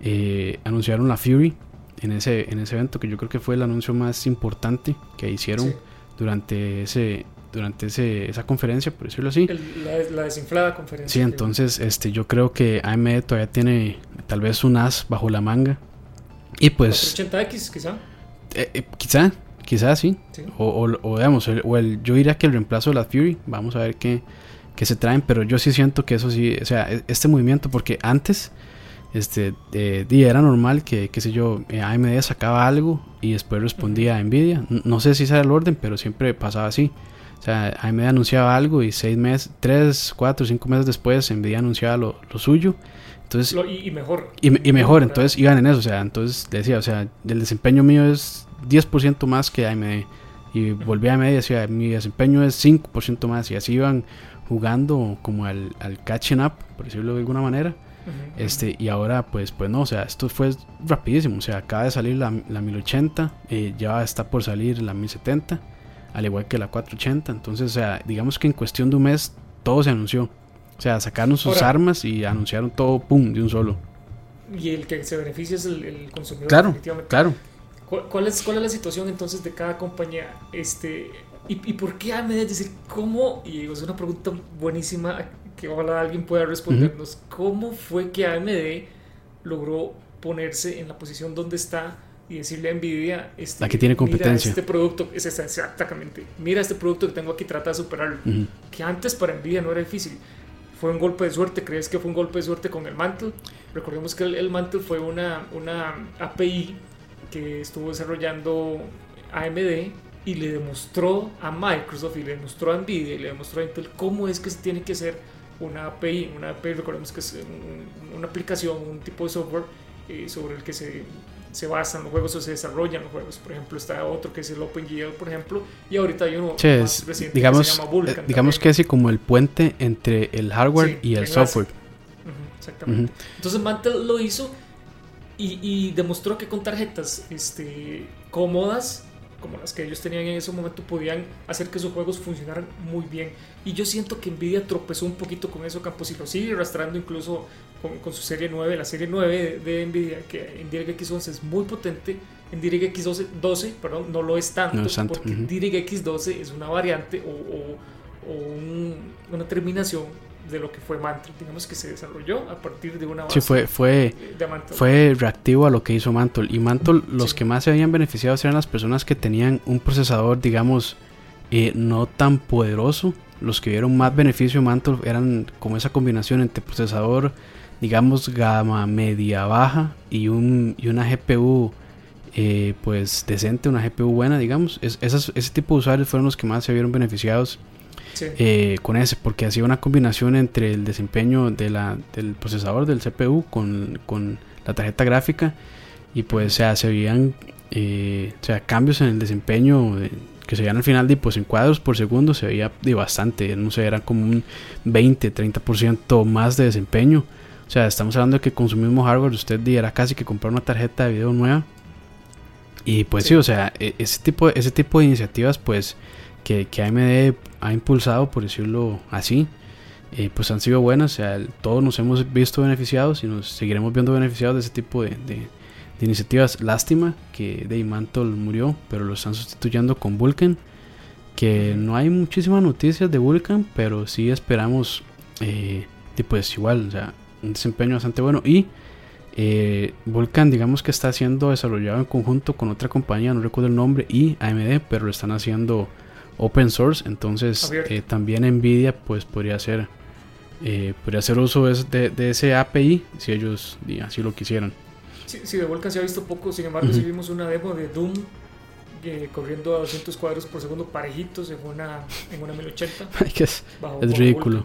eh, anunciaron la Fury en ese, en ese evento, que yo creo que fue el anuncio más importante que hicieron durante ese durante ese, esa conferencia, por decirlo así. la, desinflada conferencia. Sí, entonces este, yo creo que AMD todavía tiene tal vez un as bajo la manga. Y pues... 80X quizá. Eh, eh, quizá, quizá sí. O, o, o, digamos, o el, yo diría que el reemplazo de la Fury, vamos a ver qué, qué se traen, pero yo sí siento que eso sí, o sea, e, este movimiento, porque antes este, eh, era normal que, qué sé yo, eh, AMD sacaba algo y después respondía a Nvidia. No sé si era el orden, pero siempre pasaba así. O sea, AMD anunciaba algo y seis meses, tres, cuatro, cinco meses después Nvidia anunciaba lo, suyo. Entonces, y, mejor. Y, mejor, entonces iban en eso. O sea, entonces decía, o sea, el desempeño mío es 10% más que AMD. Y volví a AMD y decía, mi desempeño es 5% más. Y así iban jugando como al, al catching up, por decirlo de alguna manera este, y ahora, pues, pues no, o sea, esto fue rapidísimo. O sea, acaba de salir la, la 1080, eh, ya está por salir la 1070, al igual que la 480. Entonces, o sea, digamos que en cuestión de un mes todo se anunció. O sea, sacaron sus armas y anunciaron todo, pum, de un solo. Y el que se beneficia es el, consumidor. Claro, claro. ¿Cuál, es, ¿Cuál es la situación entonces de cada compañía? Este, ¿y, ¿Y por qué AMD? Es decir, ¿cómo? Y es una pregunta buenísima que ojalá alguien pueda respondernos, ¿cómo fue que AMD logró ponerse en la posición donde está y decirle a Nvidia, este, la que tiene competencia. este producto es exactamente, mira este producto que tengo aquí, trata de superarlo, que antes para Nvidia no era difícil. Fue un golpe de suerte, ¿crees que fue un golpe de suerte con el Mantle? Recordemos que el, Mantle fue una, una API que estuvo desarrollando AMD y le demostró a Microsoft y le demostró a Nvidia y le demostró a Intel cómo es que se tiene que hacer una API. Una API, recordemos que es una aplicación, un tipo de software eh, sobre el que se, se, basan los juegos o se desarrollan los juegos. Por ejemplo, está otro que es el OpenGL, por ejemplo, y ahorita hay uno más reciente digamos, que se llama Vulkan. Eh, digamos que es como el puente entre el hardware y el software. exactamente. Entonces Mantel lo hizo y, y, demostró que con tarjetas este, cómodas como las que ellos tenían en ese momento podían hacer que sus juegos funcionaran muy bien. Y yo siento que Nvidia tropezó un poquito con eso, Campos, y lo sigue arrastrando incluso con, su serie 9, la serie 9 de, Nvidia, que en DirectX 11 es muy potente, en DirectX 12, 12 perdón, no lo es tanto, porque DirectX 12 es una variante o, una terminación de lo que fue Mantle, digamos que se desarrolló a partir de una base sí, fue, fue, fue reactivo a lo que hizo Mantle. Y Mantle, los que más se habían beneficiado eran las personas que tenían un procesador, digamos, eh, no tan poderoso. Los que vieron más beneficio de Mantle eran como esa combinación entre procesador, digamos, gama media baja y, un, y una GPU eh, pues decente, una GPU buena, digamos. Es, ese tipo de usuarios fueron los que más se vieron beneficiados eh, con ese, porque hacía una combinación entre el desempeño de la, del procesador del CPU con, con la tarjeta gráfica y pues o sea, se veían eh, o sea, cambios en el desempeño que se veían al final de pues en cuadros por segundo se veía de bastante, no sé, era como un 20, 30% más de desempeño. O sea, estamos hablando de que con su mismo hardware usted era casi que comprar una tarjeta de video nueva. Y pues sí, o sea, e, ese tipo, ese tipo de iniciativas pues que, que AMD ha impulsado, por decirlo así, eh, pues han sido buenas. O sea, todos nos hemos visto beneficiados y nos seguiremos viendo beneficiados de ese tipo de, de, iniciativas. Lástima que Dave Mantle murió, pero lo están sustituyendo con Vulcan. Que no hay muchísimas noticias de Vulcan, pero sí esperamos, eh, pues igual, o sea, un desempeño bastante bueno. Y eh, digamos que está siendo desarrollado en conjunto con otra compañía, no recuerdo el nombre, y AMD, pero lo están haciendo open source. Entonces, eh, también Nvidia, pues podría hacer, eh, podría hacer uso de, de, ese API si ellos así lo quisieran. Sí, de Vulkan se ha visto poco, sin embargo, si vimos una demo de Doom eh, corriendo a 200 cuadros por segundo parejitos en una, en una 1080. es, es ridículo.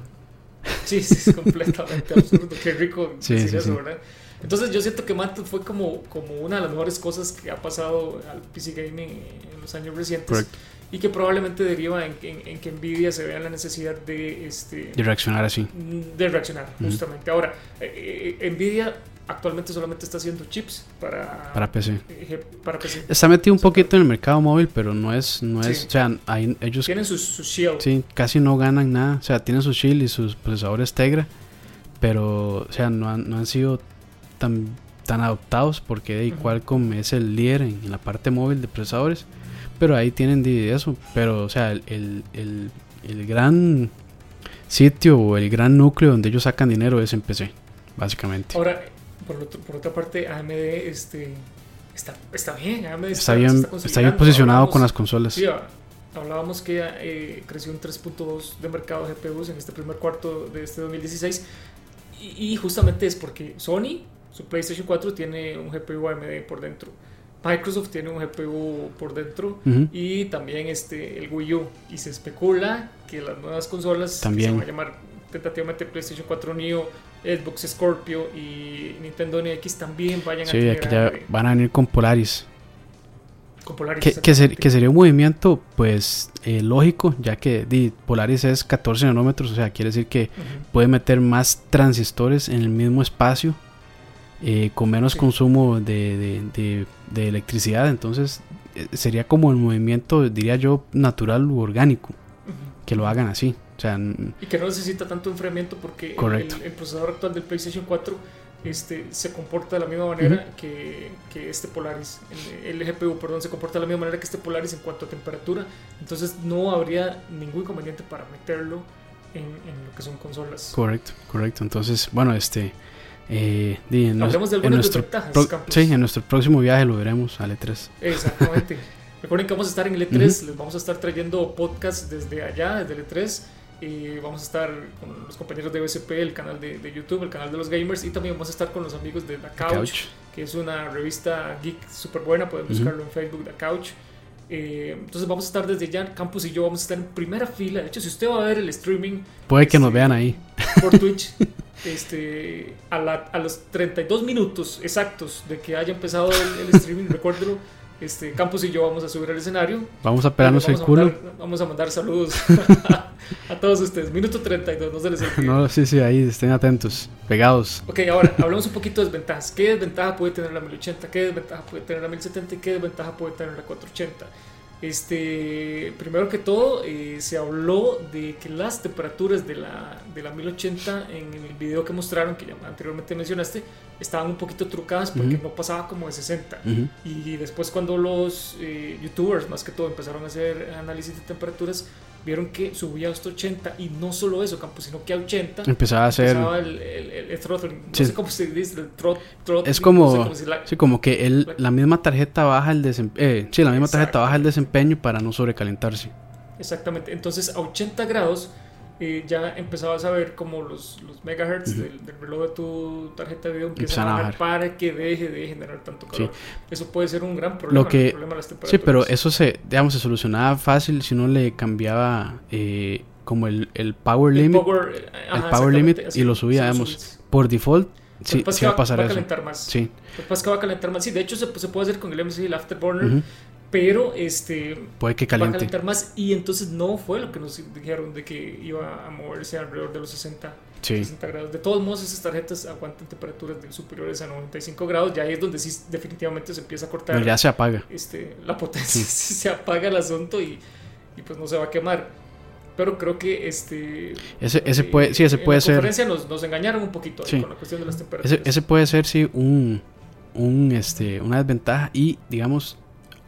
Sí, sí, es completamente absurdo. Qué rico sí, eso, ¿verdad? Entonces yo siento que Mantle fue como, como una de las mejores cosas que ha pasado al PC Gaming en los años recientes. Correcto y que probablemente deriva en, que Nvidia se vea la necesidad de, este, de reaccionar así. De reaccionar, justamente. Ahora, eh, eh, Nvidia actualmente solamente está haciendo chips para, para PC. Para PC. Está metido un poquito en el mercado móvil, pero no es, no es, o sea, ellos tienen sus, sus Shield. Sí, casi no ganan nada, o sea, tienen sus Shield y sus procesadores Tegra, pero, o sea, no han, no han sido tan, tan adoptados porque uh Qualcomm es el líder en la parte móvil de procesadores pero ahí tienen de eso. Pero, o sea, el, el, el, gran sitio o el gran núcleo donde ellos sacan dinero es en PC, básicamente. Ahora, por, por otra parte, AMD este, está, está bien. AMD está, bien, está, bien posicionado con las consolas. Sí, hablábamos que eh, creció un 3.2 de mercado de GPUs en este primer cuarto de este 2016. Y, y justamente es porque Sony, su PlayStation 4, tiene un GPU AMD por dentro. Microsoft tiene un GPU por dentro y también este, el Wii U. Y se especula que las nuevas consolas también. se van a llamar tentativamente PlayStation 4 Neo, Xbox Scorpio y Nintendo NX también vayan a tener. Sí, ya van a venir con Polaris. Con Polaris que, que, sería un movimiento pues eh, lógico, ya que Polaris es 14 nanómetros, o sea, quiere decir que puede meter más transistores en el mismo espacio eh, con menos consumo de, de, electricidad. Entonces eh, sería como el movimiento, diría yo, natural u orgánico, que lo hagan así. O sea, y que no necesita tanto enfriamiento porque el, procesador actual del PlayStation 4 este, se comporta de la misma manera que, que, este Polaris. El, GPU, perdón, se comporta de la misma manera que este Polaris en cuanto a temperatura. Entonces no habría ningún inconveniente para meterlo en, en lo que son consolas. Correcto, correcto. Entonces, bueno, este eh, en Hablemos de algunas desventajas. sí, en nuestro próximo viaje lo veremos al E3. Exactamente. Recuerden que vamos a estar en el E3, les vamos a estar trayendo podcasts desde allá, desde el E3. Y vamos a estar con los compañeros de BSP, el canal de, YouTube, el canal de los gamers. Y también vamos a estar con los amigos de The Couch, que es una revista geek súper buena. Pueden buscarlo en Facebook, The Couch. Eh, entonces vamos a estar desde ya, Campus y yo vamos a estar en primera fila. De hecho, si usted va a ver el streaming... Puede que nos este, vean ahí. Por Twitch. este, a, a, los 32 minutos exactos de que haya empezado el, streaming, recuérdelo, este, Campos y yo vamos a subir al escenario. Vamos a pegarnos el culo. vamos a mandar saludos a, todos ustedes. Minuto 32, no se les olvide. No, sí, sí, ahí estén atentos, pegados. Ok, ahora hablamos un poquito de desventajas. ¿Qué desventaja puede tener la 1080? ¿Qué desventaja puede tener la 1070? ¿Y qué desventaja puede tener la 480? Este, primero que todo, eh, se habló de que las temperaturas de la, de la 1080 en el video que mostraron, que ya anteriormente mencionaste, estaban un poquito trucadas porque no pasaba como de 60. Y después cuando los eh, youtubers, más que todo, empezaron a hacer análisis de temperaturas, vieron que subía hasta 80 y no solo eso, Campos, sino que a 80 empezaba a hacer el, el, throttling. No sé cómo se dice, el throttling. Es como, sí, como que el, la misma tarjeta baja el desempeño, eh, sí, la misma tarjeta baja el desempeño para no sobrecalentarse. Exactamente. Entonces a 80 grados eh, ya empezabas a ver como los, los megahertz del, reloj de tu tarjeta de video empiezan a bajar para que deje de generar tanto calor. Eso puede ser un gran problema. Lo que, sí, pero eso se, digamos, se solucionaba fácil si uno le cambiaba eh, como el, el power limit, el power limit y lo subía, digamos, por default. Sí, sí va a pasar va eso. calentar más. Sí. Que va a calentar más. Sí, de hecho se, se puede hacer con el MSI, el Afterburner pero este puede que caliente. va a calentar más y entonces no fue lo que nos dijeron de que iba a moverse alrededor de los 60, 60 grados. De todos modos esas tarjetas aguantan temperaturas superiores a 95 grados, ya ahí es donde sí definitivamente se empieza a cortar. Pero ya se apaga. Este, la potencia se apaga el asunto y, y, pues no se va a quemar. Pero creo que este ese, ese puede sí ese puede la ser. conferencia nos, nos engañaron un poquito con la cuestión de las temperaturas. Ese, ese puede ser sí un un este una desventaja y digamos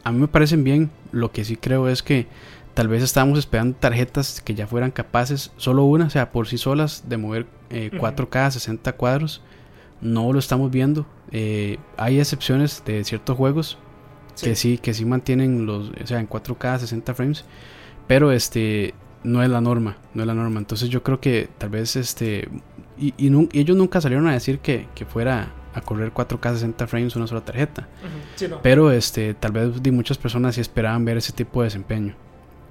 a mí me parecen bien. Lo que sí creo es que tal vez estábamos esperando tarjetas que ya fueran capaces, solo una, o sea, por sí solas, de mover 4K a 60 cuadros. No lo estamos viendo. Eh, hay excepciones de ciertos juegos que sí, que sí mantienen los, o sea, en 4K a 60 frames, pero este no es la norma, no es la norma. Entonces yo creo que tal vez este y, ellos nunca salieron a decir que, que fuera a correr 4K 60 frames una sola tarjeta. Pero este tal vez de muchas personas sí esperaban ver ese tipo de desempeño.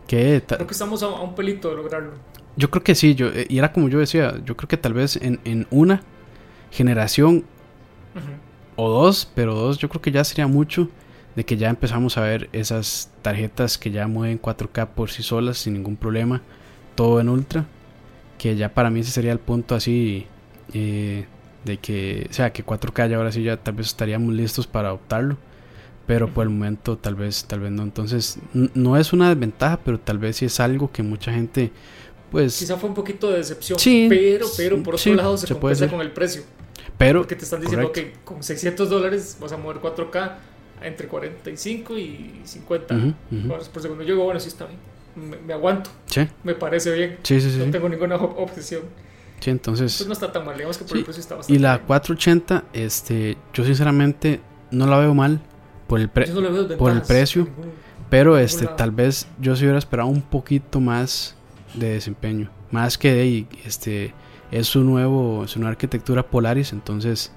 Que creo que estamos a, un pelito de lograrlo. Yo creo que sí, yo, y era como yo decía, yo creo que tal vez en, en una generación o dos, pero dos yo creo que ya sería mucho de que ya empezamos a ver esas tarjetas que ya mueven 4K por sí solas sin ningún problema, todo en ultra, que ya para mí ese sería el punto así eh, de que, o sea, que 4K ya ahora sí ya tal vez estaríamos listos para adoptarlo, pero por el momento tal vez, tal vez no. Entonces, no es una desventaja, pero tal vez sí es algo que mucha gente, pues... Quizá fue un poquito de decepción, pero, pero por otro lado se, se compensa con el precio. Pero, Porque te están diciendo que con 600 dólares vas a mover 4K entre 45 y 50 cuadros por segundo. Yo digo, bueno, sí está bien. Me, aguanto. Me parece bien. no tengo ninguna objeción. Sí, entonces. Pues no está tan mal, digamos que por el precio está bastante. Y la 480, este, yo sinceramente no la veo mal por el, por el precio. pero este, tal vez yo sí hubiera esperado un poquito más de desempeño. Más que de este es su nuevo, su nueva arquitectura Polaris, entonces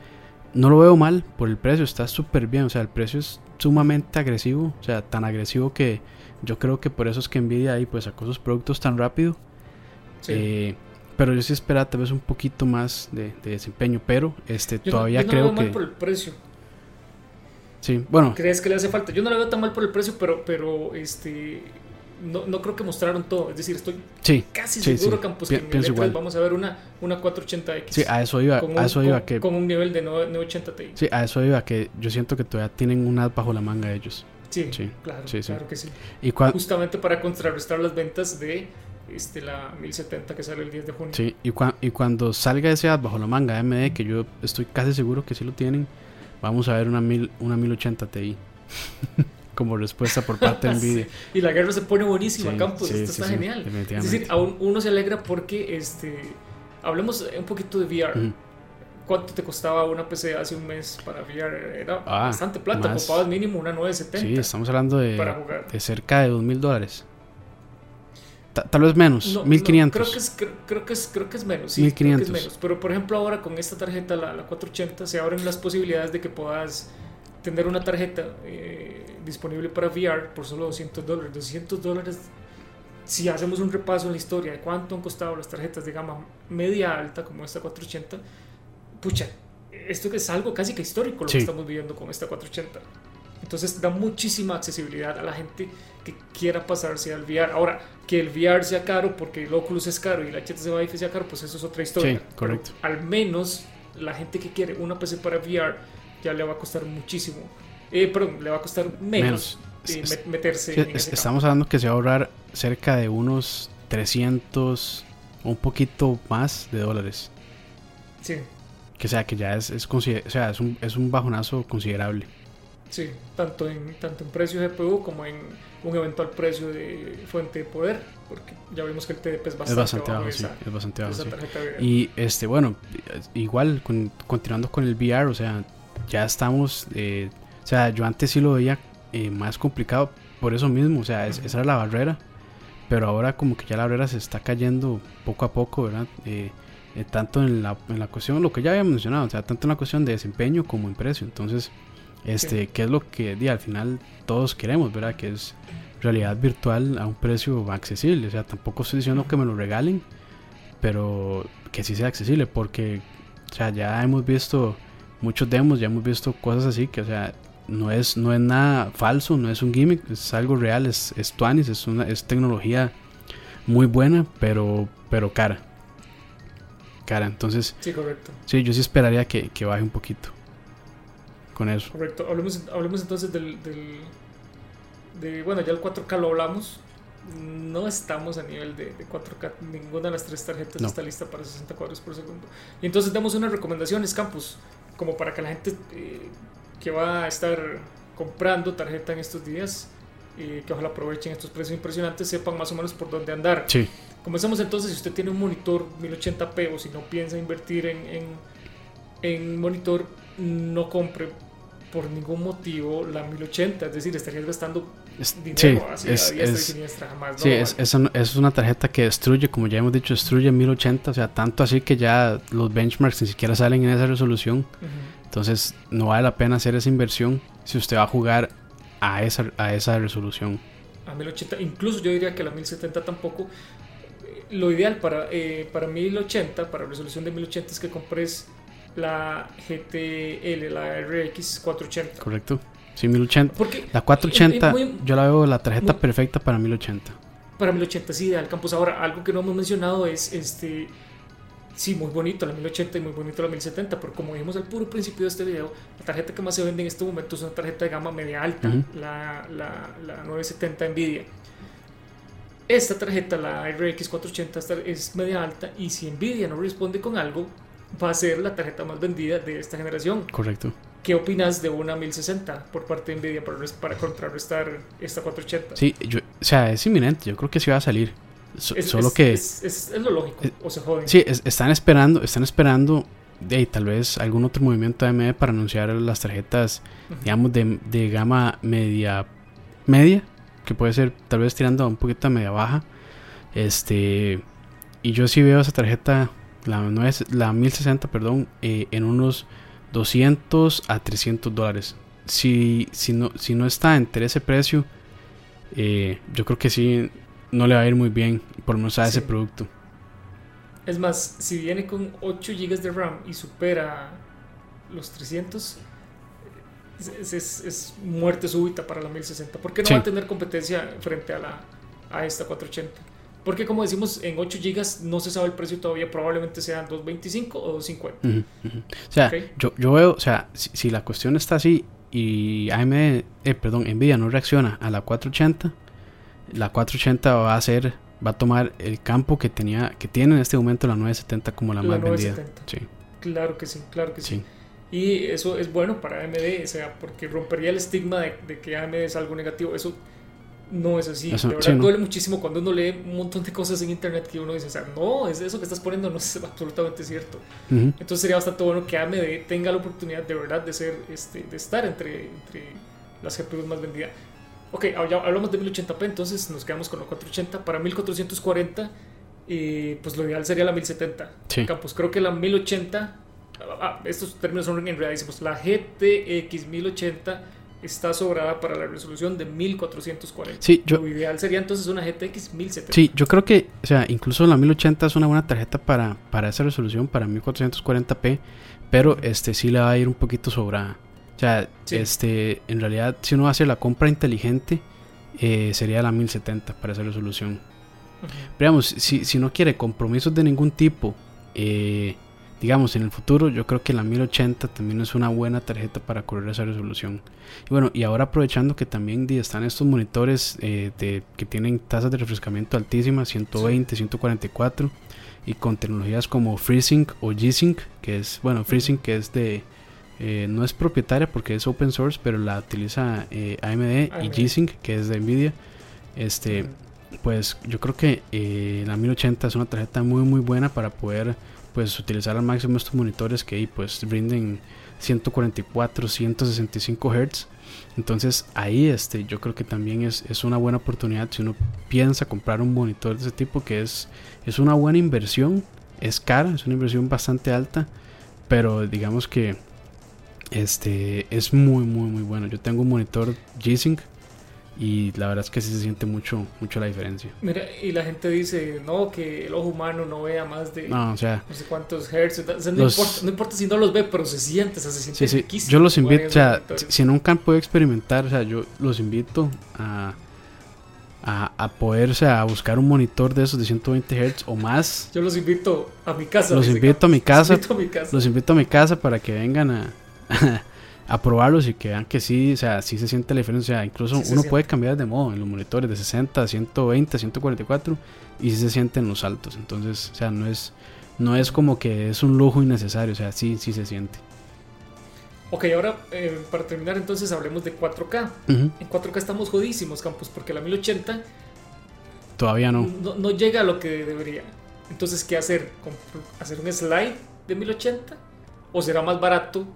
no lo veo mal por el precio, está súper bien, o sea, el precio es sumamente agresivo, o sea, tan agresivo que yo creo que por eso es que Nvidia ahí pues sacó sus productos tan rápido. Sí. Eh, pero yo sí esperaba tal vez un poquito más de, desempeño, pero este todavía yo no creo lo veo que mal por el precio. Sí, bueno. ¿Crees que le hace falta? Yo no lo veo tan mal por el precio, pero pero este no, no creo que mostraron todo, es decir, estoy casi seguro Campos, que en el E3 vamos a ver una una 480X. Sí, a eso iba, a eso iba que con un nivel de 980 Ti. Sí, a eso iba que yo siento que todavía tienen un as bajo la manga ellos. Sí, claro, claro que sí. Y Justamente para contrarrestar las ventas de este, la 1070 que sale el 10 de junio. Sí, y, y cuando salga ese ad bajo la manga AMD, que yo estoy casi seguro que sí lo tienen, vamos a ver una, mil, una 1080 Ti. como respuesta por parte de Nvidia. Y la guerra se pone buenísima, Campos. esto está genial. Es decir, aún uno se alegra porque este hablemos un poquito de VR. ¿Cuánto te costaba una PC hace un mes para VR? Era ah, bastante plata, ocupabas mínimo una 970. Sí, estamos hablando de, de cerca de 2 mil dólares. Tal vez menos, 1500. creo, que es, creo, que es, creo que es menos, sí, 1500. Creo que es menos. Pero por ejemplo ahora con esta tarjeta, la, la 480, se abren las posibilidades de que puedas tener una tarjeta eh, disponible para VR por solo 200 dólares. 200 dólares, si hacemos un repaso en la historia de cuánto han costado las tarjetas de gama media alta como esta 480, pucha, esto que es algo casi que histórico lo que estamos viviendo con esta 480. Entonces da muchísima accesibilidad a la gente que quiera pasarse al VR. Ahora, que el VR sea caro porque el Oculus es caro y la HTC Vive sea caro, pues eso es otra historia. Sí, correcto. al menos la gente que quiere una PC para VR ya le va a costar muchísimo. Eh, perdón, le va a costar menos, eh, meterse en ese Estamos hablando que se va a ahorrar cerca de unos 300 o un poquito más de dólares. Sí. Que sea, que ya es, es, o sea, es, un, es un bajonazo considerable. Sí, tanto en, tanto en precio de GPU como en un eventual precio de fuente de poder, porque ya vimos que el TDP es bastante, bajo, sí, es bastante bajo. Y este, bueno, igual continuando con el VR, o sea, ya estamos, eh, o sea, yo antes sí lo veía eh, más complicado por eso mismo, o sea, esa era la barrera, pero ahora como que ya la barrera se está cayendo poco a poco, ¿verdad? Eh, eh, tanto en la, en la cuestión, lo que ya había mencionado, o sea, tanto en la cuestión de desempeño como en precio. Entonces, este, ¿qué es lo que di, al final todos queremos, ¿verdad? Que es realidad virtual a un precio accesible. O sea, tampoco estoy diciendo que me lo regalen, pero que sí sea accesible, porque, o sea, ya hemos visto muchos demos, ya hemos visto cosas así que, o sea, no es, no es nada falso, no es un gimmick, es algo real, es, es Tuanis, es, una, es tecnología muy buena, pero, pero cara. Cara, entonces. Sí, correcto. Sí, yo sí esperaría que, que baje un poquito con eso. Correcto. Hablemos, hablemos entonces del, del, de, bueno, ya el 4K lo hablamos. No estamos a nivel de, de 4K. Ninguna de las tres tarjetas No. está lista para 60 cuadros por segundo. Y entonces damos unas recomendaciones, Campus, como para que la gente eh, que va a estar comprando tarjeta en estos días, eh, que ojalá aprovechen estos precios impresionantes, sepan más o menos por dónde andar. Sí, Comenzamos entonces, si usted tiene un monitor 1080p o si no piensa invertir en, en, en monitor, no compre por ningún motivo la 1080, es decir, estarías gastando sí, dinero hacia es, a diestra y es- siniestra, jamás. sí, no, es, una tarjeta que destruye, como ya hemos dicho, destruye 1080, o sea, tanto así que ya los benchmarks ni siquiera salen en esa resolución. Entonces no vale la pena hacer esa inversión si usted va a jugar a esa, a esa resolución. A 1080, incluso yo diría que la 1070 tampoco. Eh, Lo ideal para, eh, para 1080, para resolución de 1080, es que compres la GTL, la RX 480. ¿Correcto? Sí, 1080. Porque La 480, eh, eh, muy- yo la veo la tarjeta muy- perfecta para 1080. para 1080 es ideal campus ahora algo que no hemos mencionado es este sí muy bonito la 1080 y muy bonito la 1070 pero como dijimos al puro principio de este video la tarjeta que más se vende en este momento es una tarjeta de gama media alta Ujú. la, la, la 970 Nvidia esta tarjeta la RX 480 esta es media alta y si Nvidia no responde con algo va a ser la tarjeta más vendida de esta generación Correcto. ¿qué opinas de una 1060 por parte de Nvidia para, para contrarrestar esta 480? Sí, yo, o sea, es inminente. Yo creo que sí va a salir. So- Es- solo es- que es, lo lógico, o se joden. sí, es- están esperando, están esperando de tal vez algún otro movimiento AMD para anunciar las tarjetas, digamos, de, de gama media, media, que puede ser tal vez tirando a un poquito a media baja. Este, y yo sí veo esa tarjeta, la, 9 la 1060, perdón, eh, en unos 200 a 300 dólares. Si, si, no, si no está entre ese precio, eh, yo creo que sí, no le va a ir muy bien, por lo menos a ese Sí. producto. Es más, si viene con 8 GB de RAM y supera los 300, es, es- es- muerte súbita para la 1060. ¿Por qué no Sí. va a tener competencia frente a, la, a esta 480? Porque como decimos, en 8 GB no se sabe el precio todavía, probablemente sean 225 o 250. Ujú, ujú. O sea, yo, yo veo, o sea, si, si la cuestión está así y AMD, eh, perdón, Nvidia no reacciona a la 480, la 480 va a ser, va a tomar el campo que tenía, que tiene en este momento la 970 como la, La más vendida. 970. Sí, Claro que sí, claro que sí. sí, Y eso es bueno para AMD, o sea, porque rompería el estigma de, de que AMD es algo negativo. Eso no es así. Eso- de verdad sí, no. duele muchísimo cuando uno lee un montón de cosas en internet que uno dice, o sea, no, es eso que estás poniendo no es absolutamente cierto. Ujú, Entonces sería bastante bueno que AMD tenga la oportunidad de verdad de ser, este, de estar entre, entre las GPUs más vendidas. Ok, ya hablamos de 1080p, entonces nos quedamos con la 480. Para 1440, eh, pues lo ideal sería la 1070. Sí. Campos, creo que la 1080, ah, ah, estos términos son enredadísimos. La GTX 1080 está sobrada para la resolución de 1440. Sí, yo, Lo ideal sería entonces una GTX 1070. sí, yo creo que, o sea, incluso la 1080 es una buena tarjeta para, para esa resolución, para 1440p, pero este sí le va a ir un poquito sobrada. O sea, Sí. este, en realidad, si uno hace la compra inteligente, eh, sería la 1070 para esa resolución. Ujú. Veamos, si, si no quiere compromisos de ningún tipo, eh, digamos en el futuro, yo creo que la 1080 también es una buena tarjeta para correr esa resolución. Y bueno, y ahora aprovechando que también están estos monitores eh, de, que tienen tasas de refrescamiento altísimas, 120, 144, y con tecnologías como FreeSync o G-Sync, que es, bueno, FreeSync que es de, eh, no es propietaria porque es open source, pero la utiliza eh, AMD, y AMD. G-Sync, que es de Nvidia. Este, pues yo creo que la 1080 es una tarjeta muy muy buena para poder pues utilizar al máximo estos monitores que pues rinden 144, 165 Hz. Entonces ahí este, yo creo que también es, es, una buena oportunidad si uno piensa comprar un monitor de ese tipo que es, es una buena inversión, es cara, es una inversión bastante alta, pero digamos que este es muy muy muy bueno. Yo tengo un monitor G-Sync y la verdad es que sí se siente mucho mucho la diferencia. Mira, y la gente dice, no, que el ojo humano no vea más de no, o sea, no sé cuántos hertz, no, importa, si no los ve, pero se siente, se siente sí, sí. Yo los invito, o sea, si nunca puedo experimentar, o sea, yo los invito a a, a poder, o sea, a buscar un monitor de esos de 120 Hz o más. Yo los invito a mi casa. Los invito a mi casa. Los invito a mi casa. Los invito a mi casa para que vengan a a probarlos y que vean que sí, o sea, sí se siente la diferencia. O sea, incluso uno puede cambiar de modo en los monitores de 60, 120, 144 y sí se sienten los altos. Entonces, o sea, no es, no es como que es un lujo innecesario, o sea, sí, sí se siente. Ok, ahora eh, para terminar entonces hablemos de 4K. En 4K estamos jodísimos, Campos, porque la 1080 todavía no. no. no. llega a lo que debería. Entonces, ¿qué hacer? ¿Hacer un slide de 1080? ¿O será más barato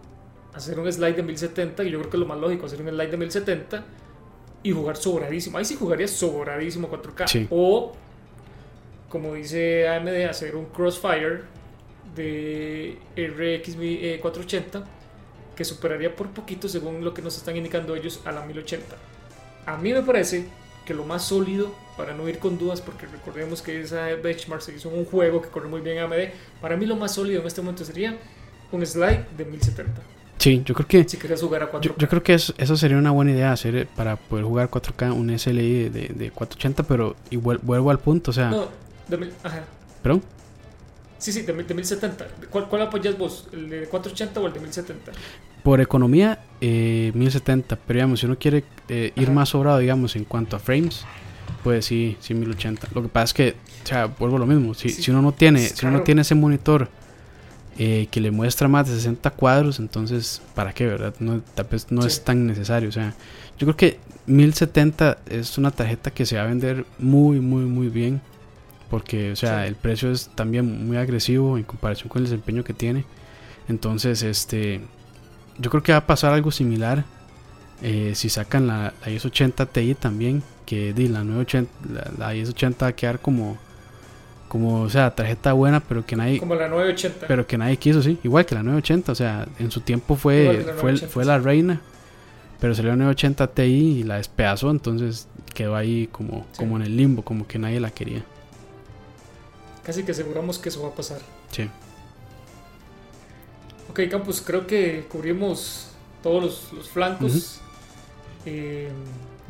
hacer un slide de 1070, y yo creo que es lo más lógico, hacer un slide de 1070 y jugar sobradísimo. Ahí sí jugaría sobradísimo 4K. O, como dice AMD, hacer un Crossfire de RX 480 que superaría por poquito, según lo que nos están indicando ellos, a la 1080. A mí me parece que lo más sólido, para no ir con dudas, porque recordemos que esa benchmark se hizo en un juego que corre muy bien AMD, para mí lo más sólido en este momento sería un slide de 1070. Sí, yo creo que. Si quieres jugar a 4K. Yo, creo que eso, eso, sería una buena idea hacer eh, para poder jugar 4K un SLI de, de 480, pero igual vuelvo al punto, o sea. No, de, ajá. ¿Perdón? Sí, sí, de, 1070. ¿Cuál, ¿Cuál, apoyas vos? ¿El de 480 o el de 1070? Por economía, eh, 1070. Pero digamos, si uno quiere eh, ir más sobrado, digamos, en cuanto a frames, pues sí, sí, 1080. Lo que pasa es que, o sea, vuelvo a lo mismo. Si, si uno no tiene, si uno no tiene ese monitor eh, que le muestra más de 60 cuadros, entonces, ¿para qué, verdad? No, tal vez no es tan necesario. O sea, yo creo que 1070 es una tarjeta que se va a vender muy, muy, muy bien. Porque, o sea, el precio es también muy agresivo en comparación con el desempeño que tiene. Entonces, este, yo creo que va a pasar algo similar eh, si sacan la, la 1080 Ti también. Que la, 980, la, la 1080 va a quedar como como, o sea, tarjeta buena, pero que nadie... Como la 980. Pero que nadie quiso, sí. Igual que la 980, o sea, en su tiempo fue, la fue, fue la reina, pero salió la 980 Ti y la despedazó, entonces quedó ahí como, como en el limbo, como que nadie la quería. Casi que aseguramos que eso va a pasar. Sí. Ok, Campus, creo que cubrimos todos los, flancos. Eh,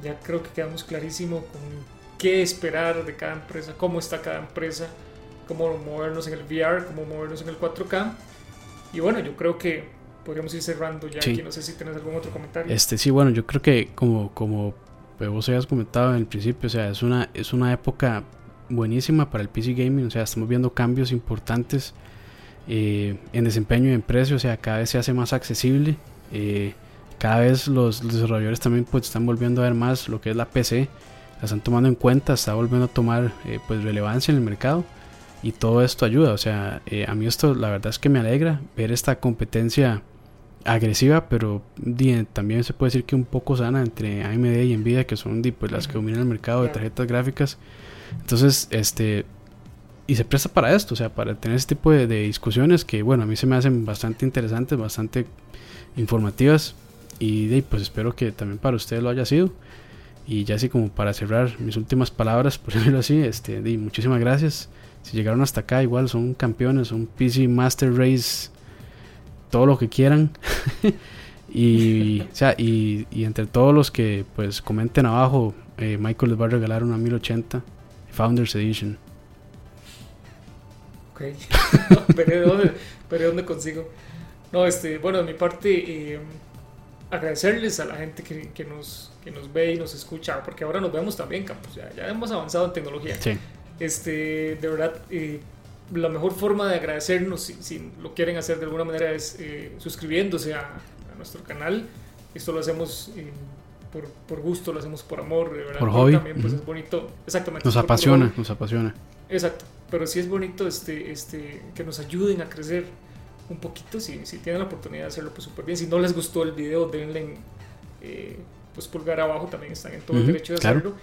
ya creo que quedamos clarísimo con qué esperar de cada empresa, cómo está cada empresa, cómo movernos en el VR, cómo movernos en el 4K. Y bueno, yo creo que podríamos ir cerrando ya aquí. No sé si tienes algún otro comentario. Este, sí, bueno, yo creo que como, como vos habías comentado en el principio, o sea, es una, es una época buenísima para el PC Gaming, o sea, estamos viendo cambios importantes eh, en desempeño y en precio, o sea, cada vez se hace más accesible. Eh, cada vez los, los, desarrolladores también pues están volviendo a ver más lo que es la PC la están tomando en cuenta, está volviendo a tomar eh, pues relevancia en el mercado y todo esto ayuda. O sea, eh, a mí esto la verdad es que me alegra ver esta competencia agresiva, pero también se puede decir que un poco sana entre AMD y Nvidia, que son pues, las que dominan el mercado de tarjetas gráficas. Entonces, este y se presta para esto, o sea, para tener este tipo de, de discusiones que, bueno, a mí se me hacen bastante interesantes, bastante informativas y pues espero que también para ustedes lo haya sido. Y ya así como para cerrar mis últimas palabras, por decirlo así, este, muchísimas gracias. Si llegaron hasta acá, igual son campeones, son PC Master Race, todo lo que quieran. y, o sea, y, entre todos los que pues comenten abajo, eh, Michael les va a regalar una 1080 Founders Edition. Ok, pero, ¿dónde, pero ¿dónde consigo? No, este, bueno, de mi parte, eh, agradecerles a la gente que, que, nos, que nos ve y nos escucha, porque ahora nos vemos también, Campos, ya, ya hemos avanzado en tecnología. Sí. Este, de verdad, eh, la mejor forma de agradecernos, si, si, lo quieren hacer de alguna manera, es eh, suscribiéndose a, a, nuestro canal. Esto lo hacemos eh, por, por, gusto, lo hacemos por amor, de verdad. Por hobby. También pues, es bonito. Exactamente. Nos apasiona, nos apasiona. Exacto. pero sí es bonito este, este, que nos ayuden a crecer un poquito. Si, si tienen la oportunidad de hacerlo, pues súper bien. Si no les gustó el video, denle eh, pues pulgar abajo, también están en todo el derecho de hacerlo.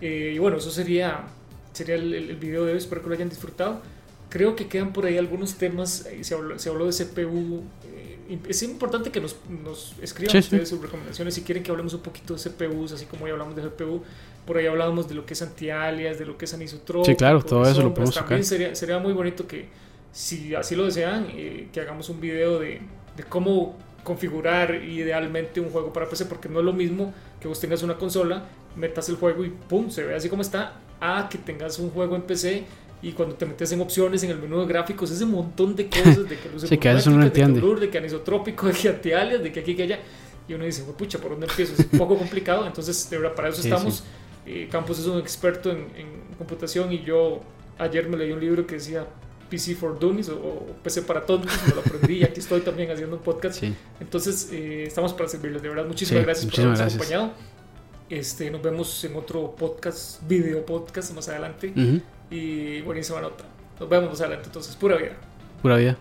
Eh, y bueno, eso sería, sería el, el, video de hoy. Espero que lo hayan disfrutado. Creo que quedan por ahí algunos temas. Se habló, se habló de CPU. Eh, es importante que nos, nos escriban ustedes sus recomendaciones si quieren que hablemos un poquito de CPUs, así como ya hablamos de GPU. Por ahí hablábamos de lo que es antialias, de lo que es anisotrópico. Sí, claro, todo eso lo podemos También sería, sería muy bonito que, si así lo desean, eh, que hagamos un video de, de cómo configurar idealmente un juego para PC, porque no es lo mismo que vos tengas una consola, metas el juego y pum, se ve así como está, a que tengas un juego en PC y cuando te metes en opciones en el menú de gráficos, ese montón de cosas de que luce sí, que uno entiende. de, blur, de que anisotrópico, de que antialias, de que aquí que allá, y uno dice, pucha, ¿por dónde empiezo? Es un poco complicado, entonces de verdad para eso sí, estamos. Sí. Eh, Campos es un experto en, en, computación y yo ayer me leí un libro que decía PC for Dummies o, o PC para tontos, me lo aprendí y aquí estoy también haciendo un podcast. Sí. Entonces, eh, estamos para servirles. De verdad, muchísimas gracias muchísimas por habernos acompañado. Este, nos vemos en otro podcast, video podcast más adelante. Uh -huh. Y buenísima nota. Nos vemos más adelante. Entonces, pura vida. Pura vida.